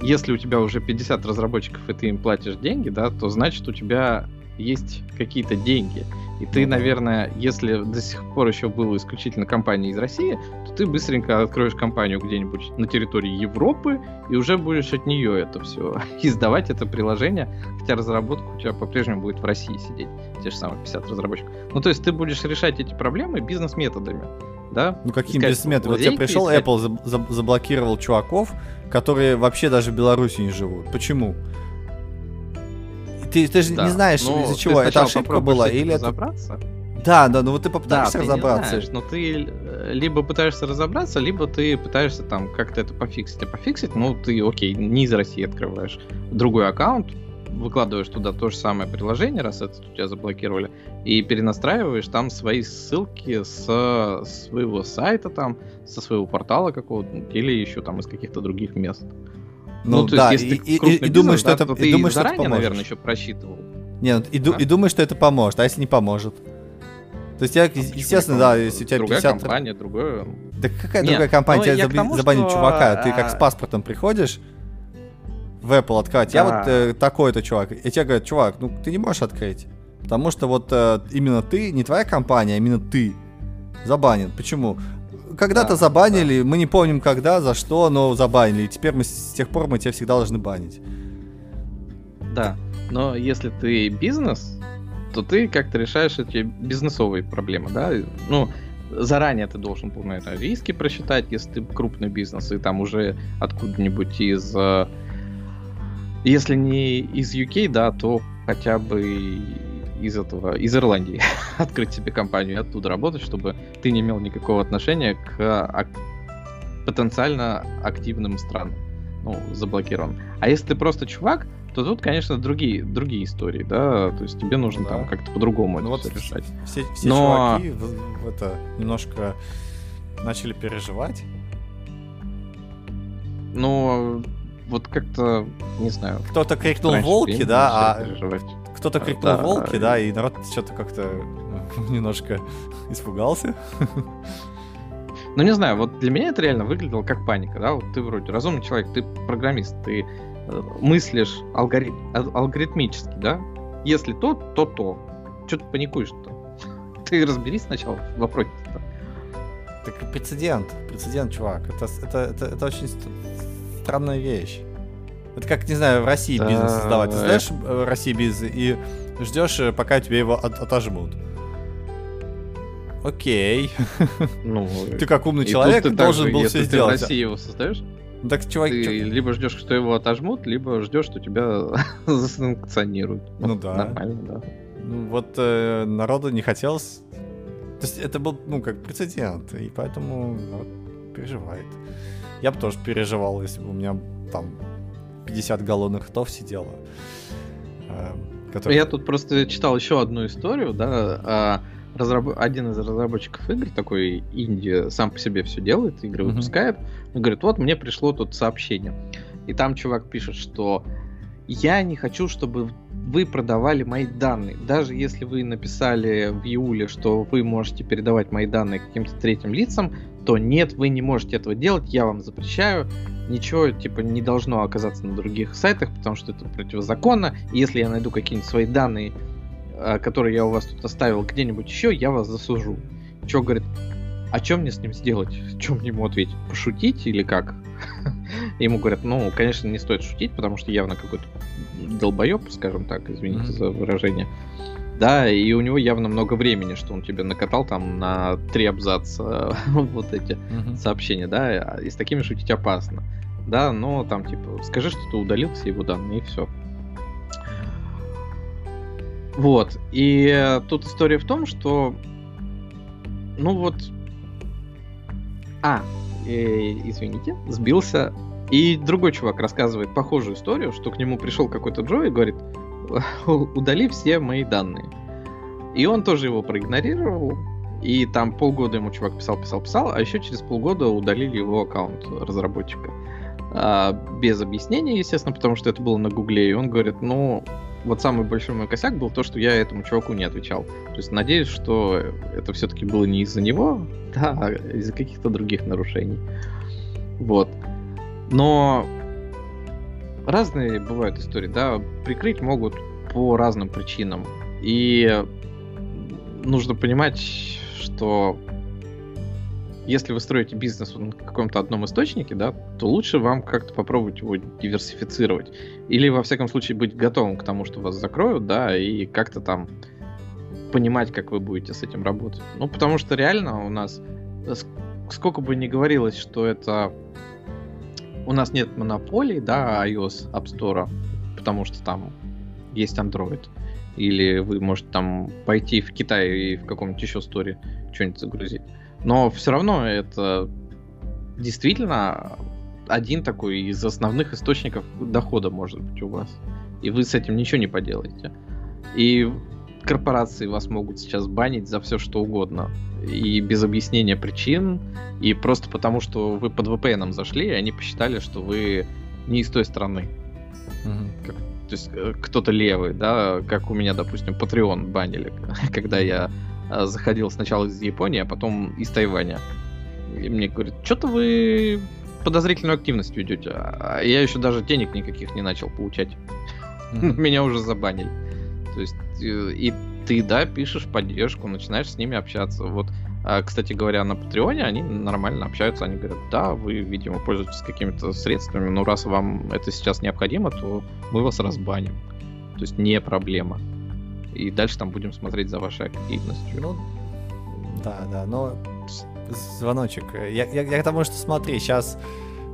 если у тебя уже 50 разработчиков, и ты им платишь деньги, да, то значит у тебя есть какие-то деньги. И ты, наверное, если до сих пор еще был исключительно компания из России, то ты быстренько откроешь компанию где-нибудь на территории Европы и уже будешь от нее это все издавать, это приложение, хотя разработка у тебя по-прежнему будет в России сидеть, те же самые 50 разработчиков. Ну, то есть ты будешь решать эти проблемы бизнес-методами. Да? Ну каким бизнес-методом? Вот тебе пришел искать... Apple, заблокировал чуваков, которые вообще даже в Беларуси не живут. Почему? Ты, ты же да. не знаешь, ну, из-за чего это ошибка была, или это... разобраться. Да, да, ну вот ты попытаешься да, разобраться. Ты не знаешь, но ты э, либо пытаешься разобраться, либо ты пытаешься там как-то это пофиксить. А пофиксить, ну ты, окей, не из России открываешь другой аккаунт, выкладываешь туда то же самое приложение, раз это у тебя заблокировали, и перенастраиваешь там свои ссылки с своего сайта там, со своего портала какого-то, или еще там из каких-то других мест. Ну, ну то да, есть, если и, и, и, и думаешь, что это, то и думаешь, заранее, что это наверное, еще просчитывал. Нет, и, а? и думаешь, что это поможет, а если не поможет? То есть я, а естественно, да, если у тебя другая 50... компания, другое... Да какая Нет, другая компания? Ну, тебя заб... тому, забанит что... чувака, ты как с паспортом приходишь в Apple открывать, да. я вот э, такой-то чувак, и тебе говорят, чувак, ну ты не можешь открыть, потому что вот э, именно ты, не твоя компания, а именно ты забанен. Почему? Когда-то да, забанили, да. мы не помним когда, за что, но забанили, и теперь мы с тех пор мы тебя всегда должны банить. Да, но если ты бизнес, то ты как-то решаешь эти бизнесовые проблемы, да? Ну, заранее ты должен был, наверное, риски просчитать, если ты крупный бизнес, и там уже откуда-нибудь из... Э, если не из UK, да, то хотя бы из этого, из Ирландии открыть себе компанию и оттуда работать, чтобы ты не имел никакого отношения к ак- потенциально активным странам, ну, заблокирован. А если ты просто чувак, то тут, конечно, другие, другие истории, да, то есть тебе нужно ну, там да. как-то по-другому ну, это вот решать. Все, все Но... чуваки в, в это немножко начали переживать. Ну, вот как-то, не знаю. Кто-то крикнул волки, да, а кто-то крикнул да. волки, да, и народ что-то как-то немножко испугался. Ну, не знаю, вот для меня это реально выглядело как паника, да, вот ты вроде разумный человек, ты программист, ты мыслишь алгорит... алгоритмически, да? Если то, то то. Что ты паникуешь-то? Ты разберись сначала в вопросе-то. Так прецедент, прецедент, чувак. Это, это, это, это очень странная вещь. Это как, не знаю, в России бизнес создавать. Ты знаешь в России бизнес и ждешь, э, пока тебе его от, отожмут. Окей. Ну, ты как умный человек должен был все сделать. Ты в России его создаешь? Так, чувак, ты чё... либо ждешь, что его отожмут, либо ждешь, что тебя засанкционируют. Ну, да. Нормально, да. Ну вот э, народу не хотелось. То есть это был, ну, как прецедент, и поэтому народ переживает. Я бы тоже переживал, если бы у меня там 50 галлонных ртов сидело. Э, который... Я тут просто читал еще одну историю, да, а разраб... один из разработчиков игр, такой Индия, сам по себе все делает, игры mm-hmm. выпускает, он говорит, вот мне пришло тут сообщение. И там чувак пишет, что я не хочу, чтобы вы продавали мои данные. Даже если вы написали в июле, что вы можете передавать мои данные каким-то третьим лицам, то нет, вы не можете этого делать, я вам запрещаю. Ничего, типа, не должно оказаться на других сайтах, потому что это противозаконно. И если я найду какие-нибудь свои данные Э, который я у вас тут оставил где-нибудь еще, я вас засужу. Че, говорит, а что мне с ним сделать? Чем мне ему ответить? Пошутить или как? Ему говорят, ну, конечно, не стоит шутить, потому что явно какой-то долбоеб, скажем так, извините за выражение. Да, и у него явно много времени, что он тебе накатал там на три абзаца вот эти сообщения, да, и с такими шутить опасно. Да, но там типа, скажи, что ты удалил все его данные, и все. Вот. И тут история в том, что... Ну вот... А, э, извините, сбился. И другой чувак рассказывает похожую историю, что к нему пришел какой-то Джо и говорит, удали все мои данные. И он тоже его проигнорировал. И там полгода ему чувак писал, писал, писал, а еще через полгода удалили его аккаунт разработчика. А, без объяснения, естественно, потому что это было на Гугле. И он говорит, ну, вот самый большой мой косяк был то, что я этому чуваку не отвечал. То есть надеюсь, что это все-таки было не из-за него, да, а из-за каких-то других нарушений. Вот. Но разные бывают истории, да, прикрыть могут по разным причинам. И нужно понимать, что если вы строите бизнес на каком-то одном источнике, да, то лучше вам как-то попробовать его диверсифицировать. Или, во всяком случае, быть готовым к тому, что вас закроют, да, и как-то там понимать, как вы будете с этим работать. Ну, потому что реально у нас, сколько бы ни говорилось, что это у нас нет монополии, да, iOS App Store, потому что там есть Android. Или вы можете там пойти в Китай и в каком-нибудь еще сторе что-нибудь загрузить. Но все равно это действительно один такой из основных источников дохода может быть у вас. и вы с этим ничего не поделаете. И корпорации вас могут сейчас банить за все что угодно. И без объяснения причин, и просто потому, что вы под VPN зашли, и они посчитали, что вы не из той страны. Угу. Как, то есть э, кто-то левый, да, как у меня, допустим, Patreon банили, когда я э, заходил сначала из Японии, а потом из Тайваня. И мне говорят, что-то вы подозрительную активность ведете. А я еще даже денег никаких не начал получать. Mm-hmm. Меня уже забанили. То есть, э, и ты, да, пишешь поддержку, начинаешь с ними общаться. Вот, а, кстати говоря, на Патреоне они нормально общаются, они говорят, да, вы, видимо, пользуетесь какими-то средствами, но раз вам это сейчас необходимо, то мы вас разбаним. То есть не проблема. И дальше там будем смотреть за вашей активностью. Ну, да, да, но звоночек. Я, я, я к тому, что смотри, сейчас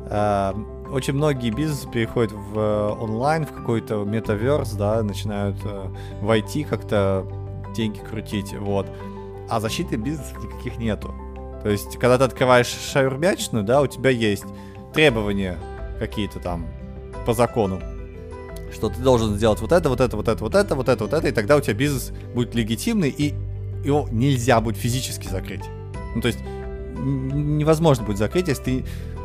э, очень многие бизнесы переходят в э, онлайн, в какой-то метаверс, да, начинают э, в IT как-то деньги крутить, вот. А защиты бизнеса никаких нету. То есть, когда ты открываешь шаурмячную, да, у тебя есть требования какие-то там по закону, что ты должен сделать вот это, вот это, вот это, вот это, вот это, вот это, и тогда у тебя бизнес будет легитимный, и его нельзя будет физически закрыть. Ну, то есть, невозможно будет закрыть, если ты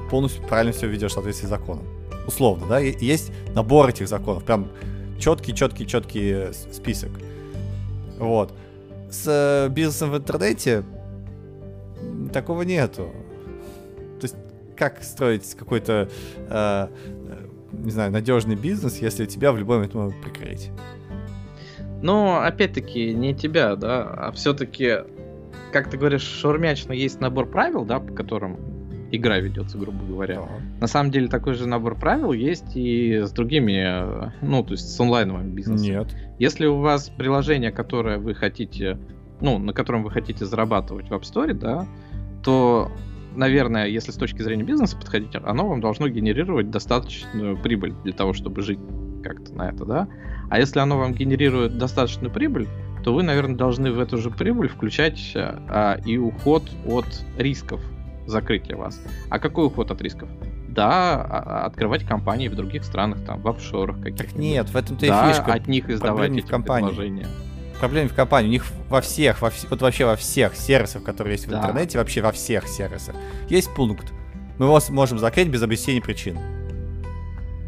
полностью правильно все ведешь в соответствии с законом. Условно, да, и есть набор этих законов, прям четкий, четкий, четкий список. Вот. С э, бизнесом в интернете такого нету. То есть, как строить какой-то, э, не знаю, надежный бизнес, если тебя в любой момент могут прикрыть? Но опять-таки не тебя, да, а все-таки как ты говоришь, шаурмячно есть набор правил, да, по которым игра ведется, грубо говоря. Да. На самом деле такой же набор правил есть и с другими, ну, то есть с онлайновым бизнесом. Нет. Если у вас приложение, которое вы хотите, ну, на котором вы хотите зарабатывать в App Store, да, то, наверное, если с точки зрения бизнеса подходить, оно вам должно генерировать достаточную прибыль для того, чтобы жить как-то на это, да. А если оно вам генерирует достаточную прибыль, то вы, наверное, должны в эту же прибыль включать а, и уход от рисков закрытия вас. А какой уход от рисков? Да, а, а, открывать компании в других странах, там, в офшорах каких-то. Нет, в этом-то да, и фишка. от них издавать эти в компании. предложения. Проблема в компании. У них во всех, во вс... вот вообще во всех сервисах, которые есть в да. интернете, вообще во всех сервисах, есть пункт. Мы его можем закрыть без объяснения причин.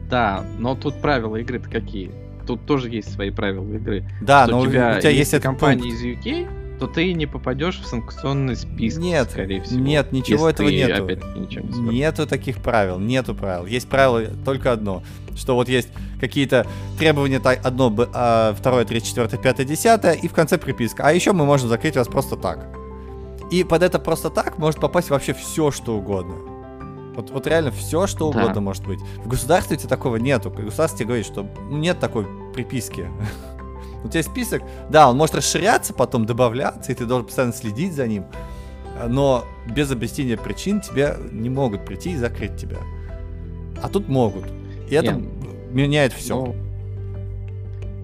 Да, но тут правила игры-то какие? тут тоже есть свои правила игры. Да, но у тебя, у тебя есть компания из UK, то ты не попадешь в санкционный список, нет, скорее всего. Нет, ничего этого нету. Не нету таких правил, нету правил. Есть правило только одно, что вот есть какие-то требования, одно, а, второе, третье, четвертое, пятое, десятое, и в конце приписка. А еще мы можем закрыть вас просто так. И под это просто так может попасть вообще все, что угодно. Вот, вот реально все, что угодно да. может быть. В государстве у тебя такого нету. Государство тебе говорит, что ну, нет такой приписки. У тебя список, да, он может расширяться, потом добавляться, и ты должен постоянно следить за ним. Но без объяснения причин тебе не могут прийти и закрыть тебя. А тут могут. И это Нет. меняет все. Но...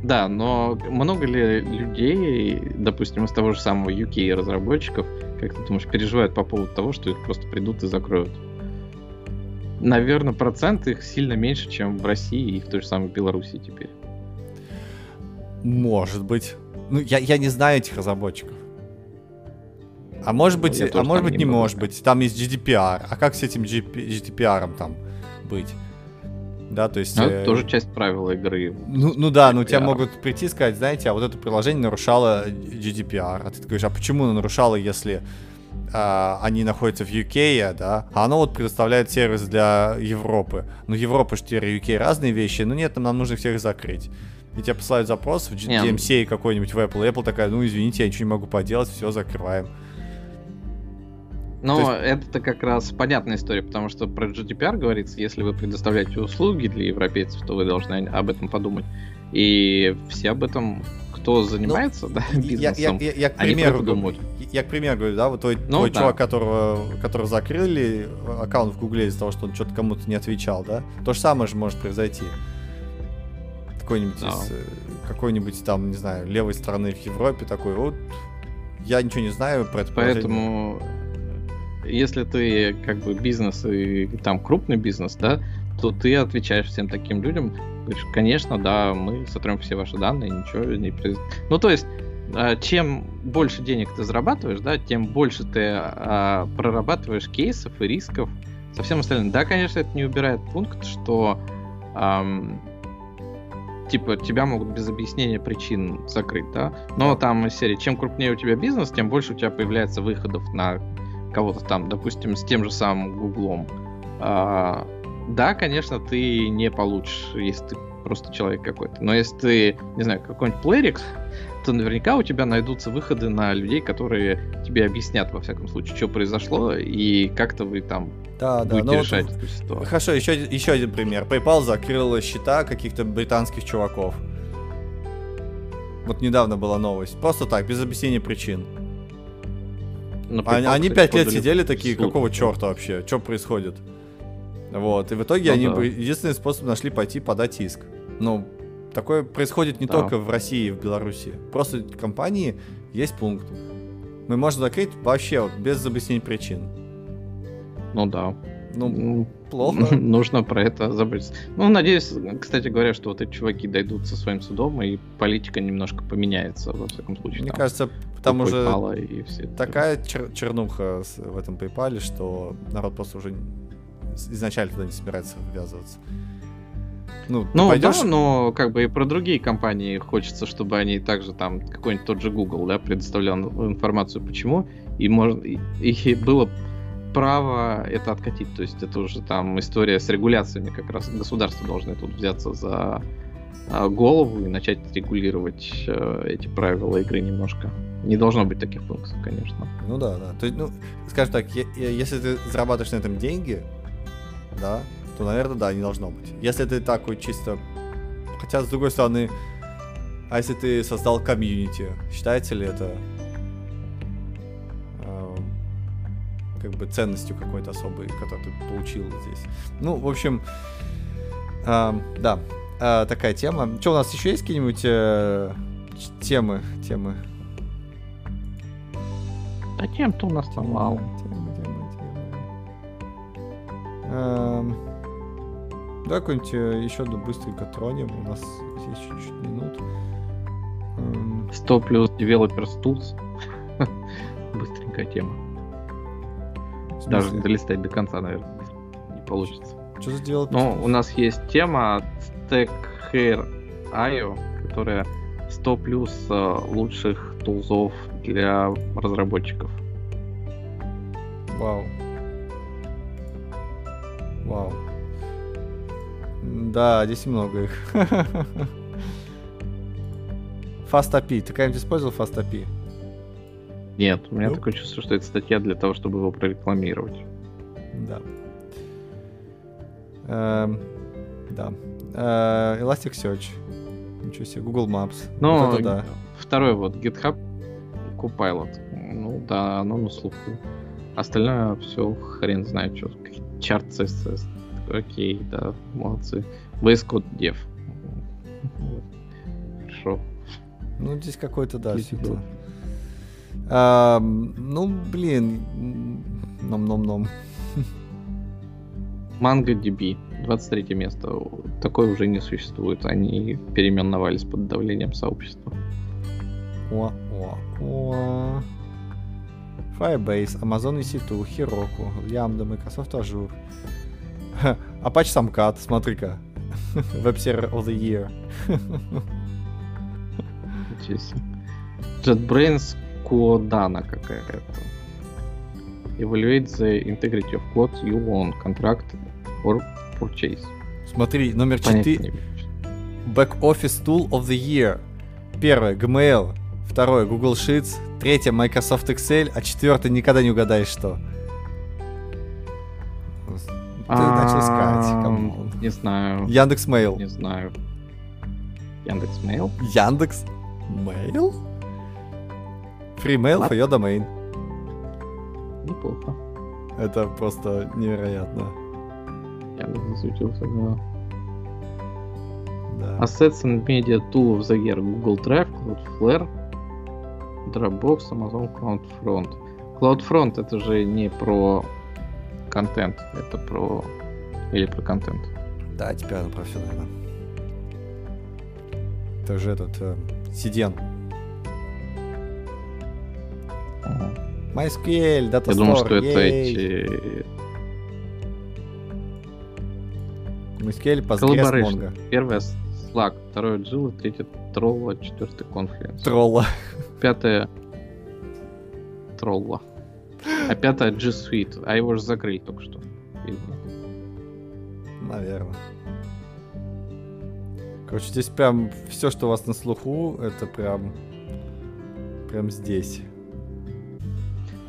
Да, но много ли людей, допустим, из того же самого UK разработчиков, как ты думаешь, переживают по поводу того, что их просто придут и закроют? наверное, процент их сильно меньше, чем в России и в той же самой Беларуси теперь. Может быть. Ну, я, я не знаю этих разработчиков. А может ну, быть, а может быть не, не может быть. Там есть GDPR. А как с этим GDPR там быть? Да, то есть... Ну, это э... тоже часть правил игры. Ну, ну да, но ну, тебя могут прийти и сказать, знаете, а вот это приложение нарушало GDPR. А ты говоришь, а почему оно нарушало, если а, они находятся в UK, да, а оно вот предоставляет сервис для Европы. Ну, Европа же теперь UK разные вещи, но нет, нам нужно всех закрыть. И тебе посылают запрос в DMCA какой-нибудь в Apple, Apple такая, ну, извините, я ничего не могу поделать, все, закрываем. Ну, есть... это как раз понятная история, потому что про GDPR говорится, если вы предоставляете услуги для европейцев, то вы должны об этом подумать. И все об этом кто занимается ну, да, бизнесом, я, я, я, я к примеру, они думают. Я, к примеру говорю, да, вот твой, ну, твой да. чувак, которого, которого закрыли аккаунт в Гугле из-за того, что он что-то кому-то не отвечал, да, то же самое же может произойти. Какой-нибудь из, э, какой-нибудь там, не знаю, левой стороны в Европе такой, вот, я ничего не знаю про это Поэтому, если ты как бы бизнес и там крупный бизнес, да, то ты отвечаешь всем таким людям, говоришь, конечно, да, мы сотрем все ваши данные, ничего не произойдет. Ну, то есть, а, чем больше денег ты зарабатываешь, да, тем больше ты а, прорабатываешь кейсов и рисков со всем остальным. Да, конечно, это не убирает пункт, что ам, типа тебя могут без объяснения причин закрыть, да. Но там из серии, чем крупнее у тебя бизнес, тем больше у тебя появляется выходов на кого-то там, допустим, с тем же самым Гуглом. А, да, конечно, ты не получишь, если ты просто человек какой-то. Но если ты, не знаю, какой-нибудь плеерик, то наверняка у тебя найдутся выходы на людей, которые тебе объяснят, во всяком случае, что произошло и как-то вы там да, будете да, ну решать вот, эту ситуацию. Хорошо, еще, еще один пример. PayPal закрыл счета каких-то британских чуваков. Вот недавно была новость. Просто так, без объяснения причин. На Они, PayPal, они кстати, пять лет подали сидели такие, суд. какого черта вообще? Что происходит? Вот, и в итоге Ну они да. единственный способ нашли пойти подать иск. Ну, такое происходит не Да. только в России и в Беларуси. Просто компании есть пункт. Мы можем закрыть вообще вот, без объяснения причин. Ну да. Ну, плохо. Нужно про это заботиться. Ну, надеюсь, кстати говоря, что вот эти чуваки дойдут со своим судом, и политика немножко поменяется, во всяком случае. Мне там, кажется, там уже PayPal и все это. такая чер- чернуха в этом PayPal, что народ просто уже изначально туда не собирается ввязываться. Ну, Ну пойдешь... да, но как бы и про другие компании хочется, чтобы они также там, какой-нибудь тот же Google, да, предоставлял информацию, почему, и, можно, и, и было право это откатить. То есть это уже там история с регуляциями, как раз государство должны тут взяться за а, голову и начать регулировать э, эти правила игры немножко. Не должно быть таких пунктов, конечно. Ну да, да. То есть, ну, скажем так, если ты зарабатываешь на этом деньги, да, то, наверное, да, не должно быть. Если ты такой чисто... Хотя, с другой стороны, а если ты создал комьюнити, считается ли это как бы ценностью какой-то особой, которую ты получил здесь? Ну, в общем, эм, да, э, такая тема. Что, у нас еще есть какие-нибудь э, темы? Темы? А тем-то у нас там мало. Темы, темы, темы. Эм, Давай какой-нибудь э, еще одну быстренько тронем. У нас есть чуть-чуть минут. Эм, 100 плюс Developers Tools. Быстренькая тема. Даже долистать до конца, наверное, не получится. Что за дело? Ну, у нас есть тема Stack Hair IO, которая 100 плюс э, лучших тулзов для разработчиков. Вау. Вау. Да, здесь много их. FastAPI. Ты когда-нибудь использовал FastAPI? Нет, у меня Ну. такое чувство, что это статья для того, чтобы его прорекламировать. Да. Эм, да. Э, Elasticsearch. Ничего себе. Google Maps. Но Вот да. второй вот GitHub Copilot. Ну да, оно на слуху. Остальное все хрен знает что. Чарт CSS. Окей, да, молодцы. VS Code Dev. Хорошо. Ну, здесь какой-то, да, Ам, ну, блин. Ном-ном-ном. MongoDB. 23 место. Такое уже не существует. Они переименовались под давлением сообщества. О, о, о. Firebase, Amazon EC2, Heroku, Lambda, Microsoft Azure. Apache Samcat, смотри-ка. Web Server of the Year. JetBrains Кодана какая-то. Evaluate the integrity of code you own, contract or purchase. Смотри, номер Понятия 4. не имею. Back Office Tool of the Year. Первое, Gmail. Второе, Google Sheets. Третье, Microsoft Excel. А четвертое, никогда не угадаешь, что. Ты начал искать, come on. Не знаю. Яндекс Mail. Не знаю. Яндекс Mail? Яндекс Mail? Free mail for your domain. Неплохо. Это просто невероятно. Яндекс засветился, да. Да. Assets and Media Tool of the Year. Google Drive, Cloudflare, Dropbox, Amazon CloudFront. CloudFront это же не про контент, это про... Или про контент. Да, теперь оно про все, наверное. Это же этот э, Сиден. MySQL, Data Я Store, думал, что это эти... MySQL, Postgres. Mongo. Первое Slack, второе Jilla, третье Trollo, четвертое Confluence. Тролла. Пятое Trollo. А пятое G Suite. А его же закрыли только что. Видно. Наверное. Короче, здесь прям все, что у вас на слуху, это прям... Прям здесь.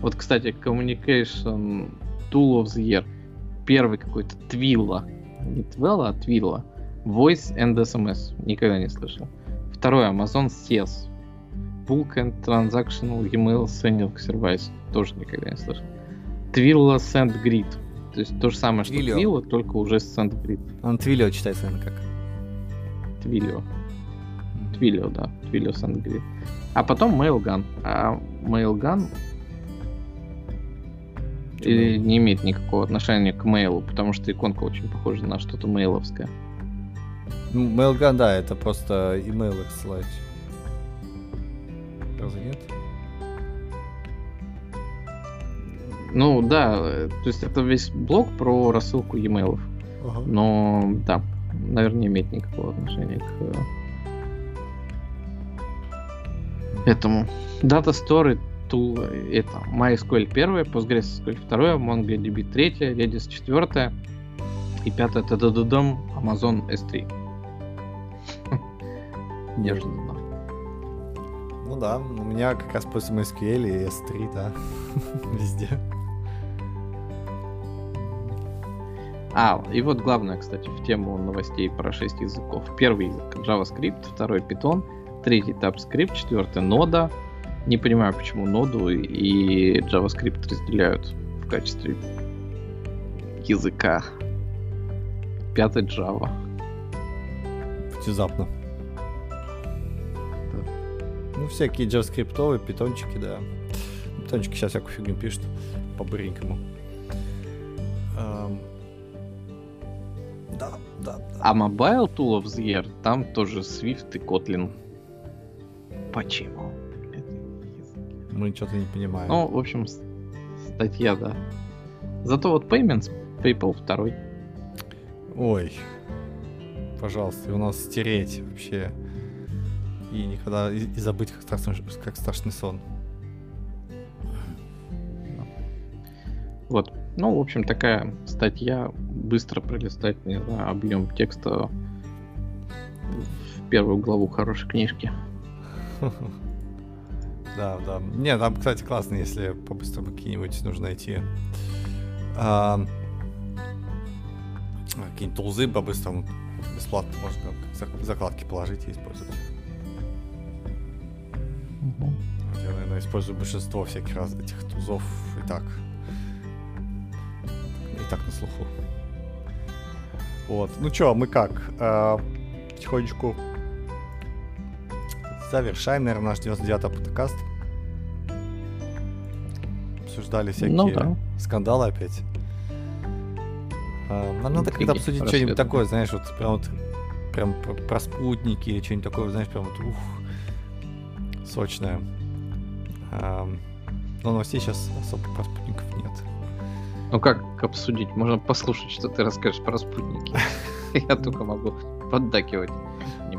Вот, кстати, Communication Tool of the Year. Первый какой-то Twilla. Не Twilla, а Twilla. Voice and SMS. Никогда не слышал. Второй Amazon SES. Bulk and Transactional Email Sending Service. Тоже никогда не слышал. Twilla SendGrid. То есть то же самое, что Twilio. Twilio, только уже с SendGrid. Он Твилио читается, наверное, как. Twilio. Twilio, да. Twilio SendGrid. А потом Mailgun. А Mailgun и не имеет никакого отношения к мейлу, потому что иконка очень похожа на что-то мейловское. Ну, Mailgun, да, это просто имейлы ссылать. Разве нет? Ну да, то есть это весь блок про рассылку e-mailов. Но да, наверное, не имеет никакого отношения к э, этому. Data Store Tool это MySQL первое, PostgreSQL второе, MongoDB третье, Redis четвертое и пятое ТДДДМ Amazon S3. Неожиданно. Ну да, у меня как раз после MySQL и S3, да, везде. А, и вот главное, кстати, в тему новостей про 6 языков. Первый язык JavaScript, второй Python, третий TypeScript, четвертый Нода. Не понимаю, почему ноду и JavaScript разделяют в качестве языка. Пятый Java. Внезапно. Ну, всякие джаваскриптовые, питончики, да. Питончики сейчас всякую фигню пишут по-быренькому. Ам, Да, да, да. А Mobile Tool of the Year, там тоже Swift и Kotlin. Почему? Мы что-то не понимаем. Ну, в общем, статья, да. Зато вот Payments, PayPal второй. Ой, пожалуйста, его надо стереть вообще. И никогда и, и забыть, как страшный, как страшный сон. Вот. Ну, в общем, такая статья. Быстро пролистать, не знаю, объем текста в первую главу хорошей книжки. Да, да. Не, там, кстати, классно, если по-быстрому какие-нибудь нужно найти. а, какие-нибудь тулзы по-быстрому бесплатно можно зак- закладки положить и использовать. Вот Я, наверное, использую большинство всяких раз этих тузов и так. И так на слуху. Вот. Ну чё, мы как? А, потихонечку завершаем, наверное, наш 99-й подкаст. Обсуждали всякие Ну да. скандалы опять. А, нам надо когда обсудить что-нибудь такое, знаешь, вот прям вот прям про, спутники или что-нибудь такое, знаешь, прям вот ух, сочное. Ам, но новостей сейчас особо про спутников нет. Ну как обсудить? Можно послушать, что ты расскажешь про спутники. Я только могу поддакивать.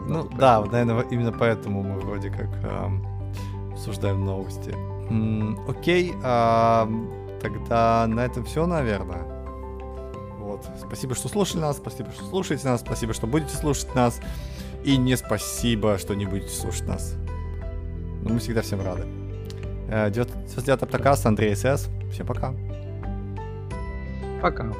Ну да, наверное, именно поэтому мы вроде как ам, обсуждаем новости. М, окей, ам, тогда на этом все, наверное. Вот. Спасибо, что слушали нас, спасибо, что слушаете нас, спасибо, что будете слушать нас. И не спасибо, что не будете слушать нас. Но мы всегда всем рады. Э, 99 подкаст, Андрей СС. Всем пока. Пока.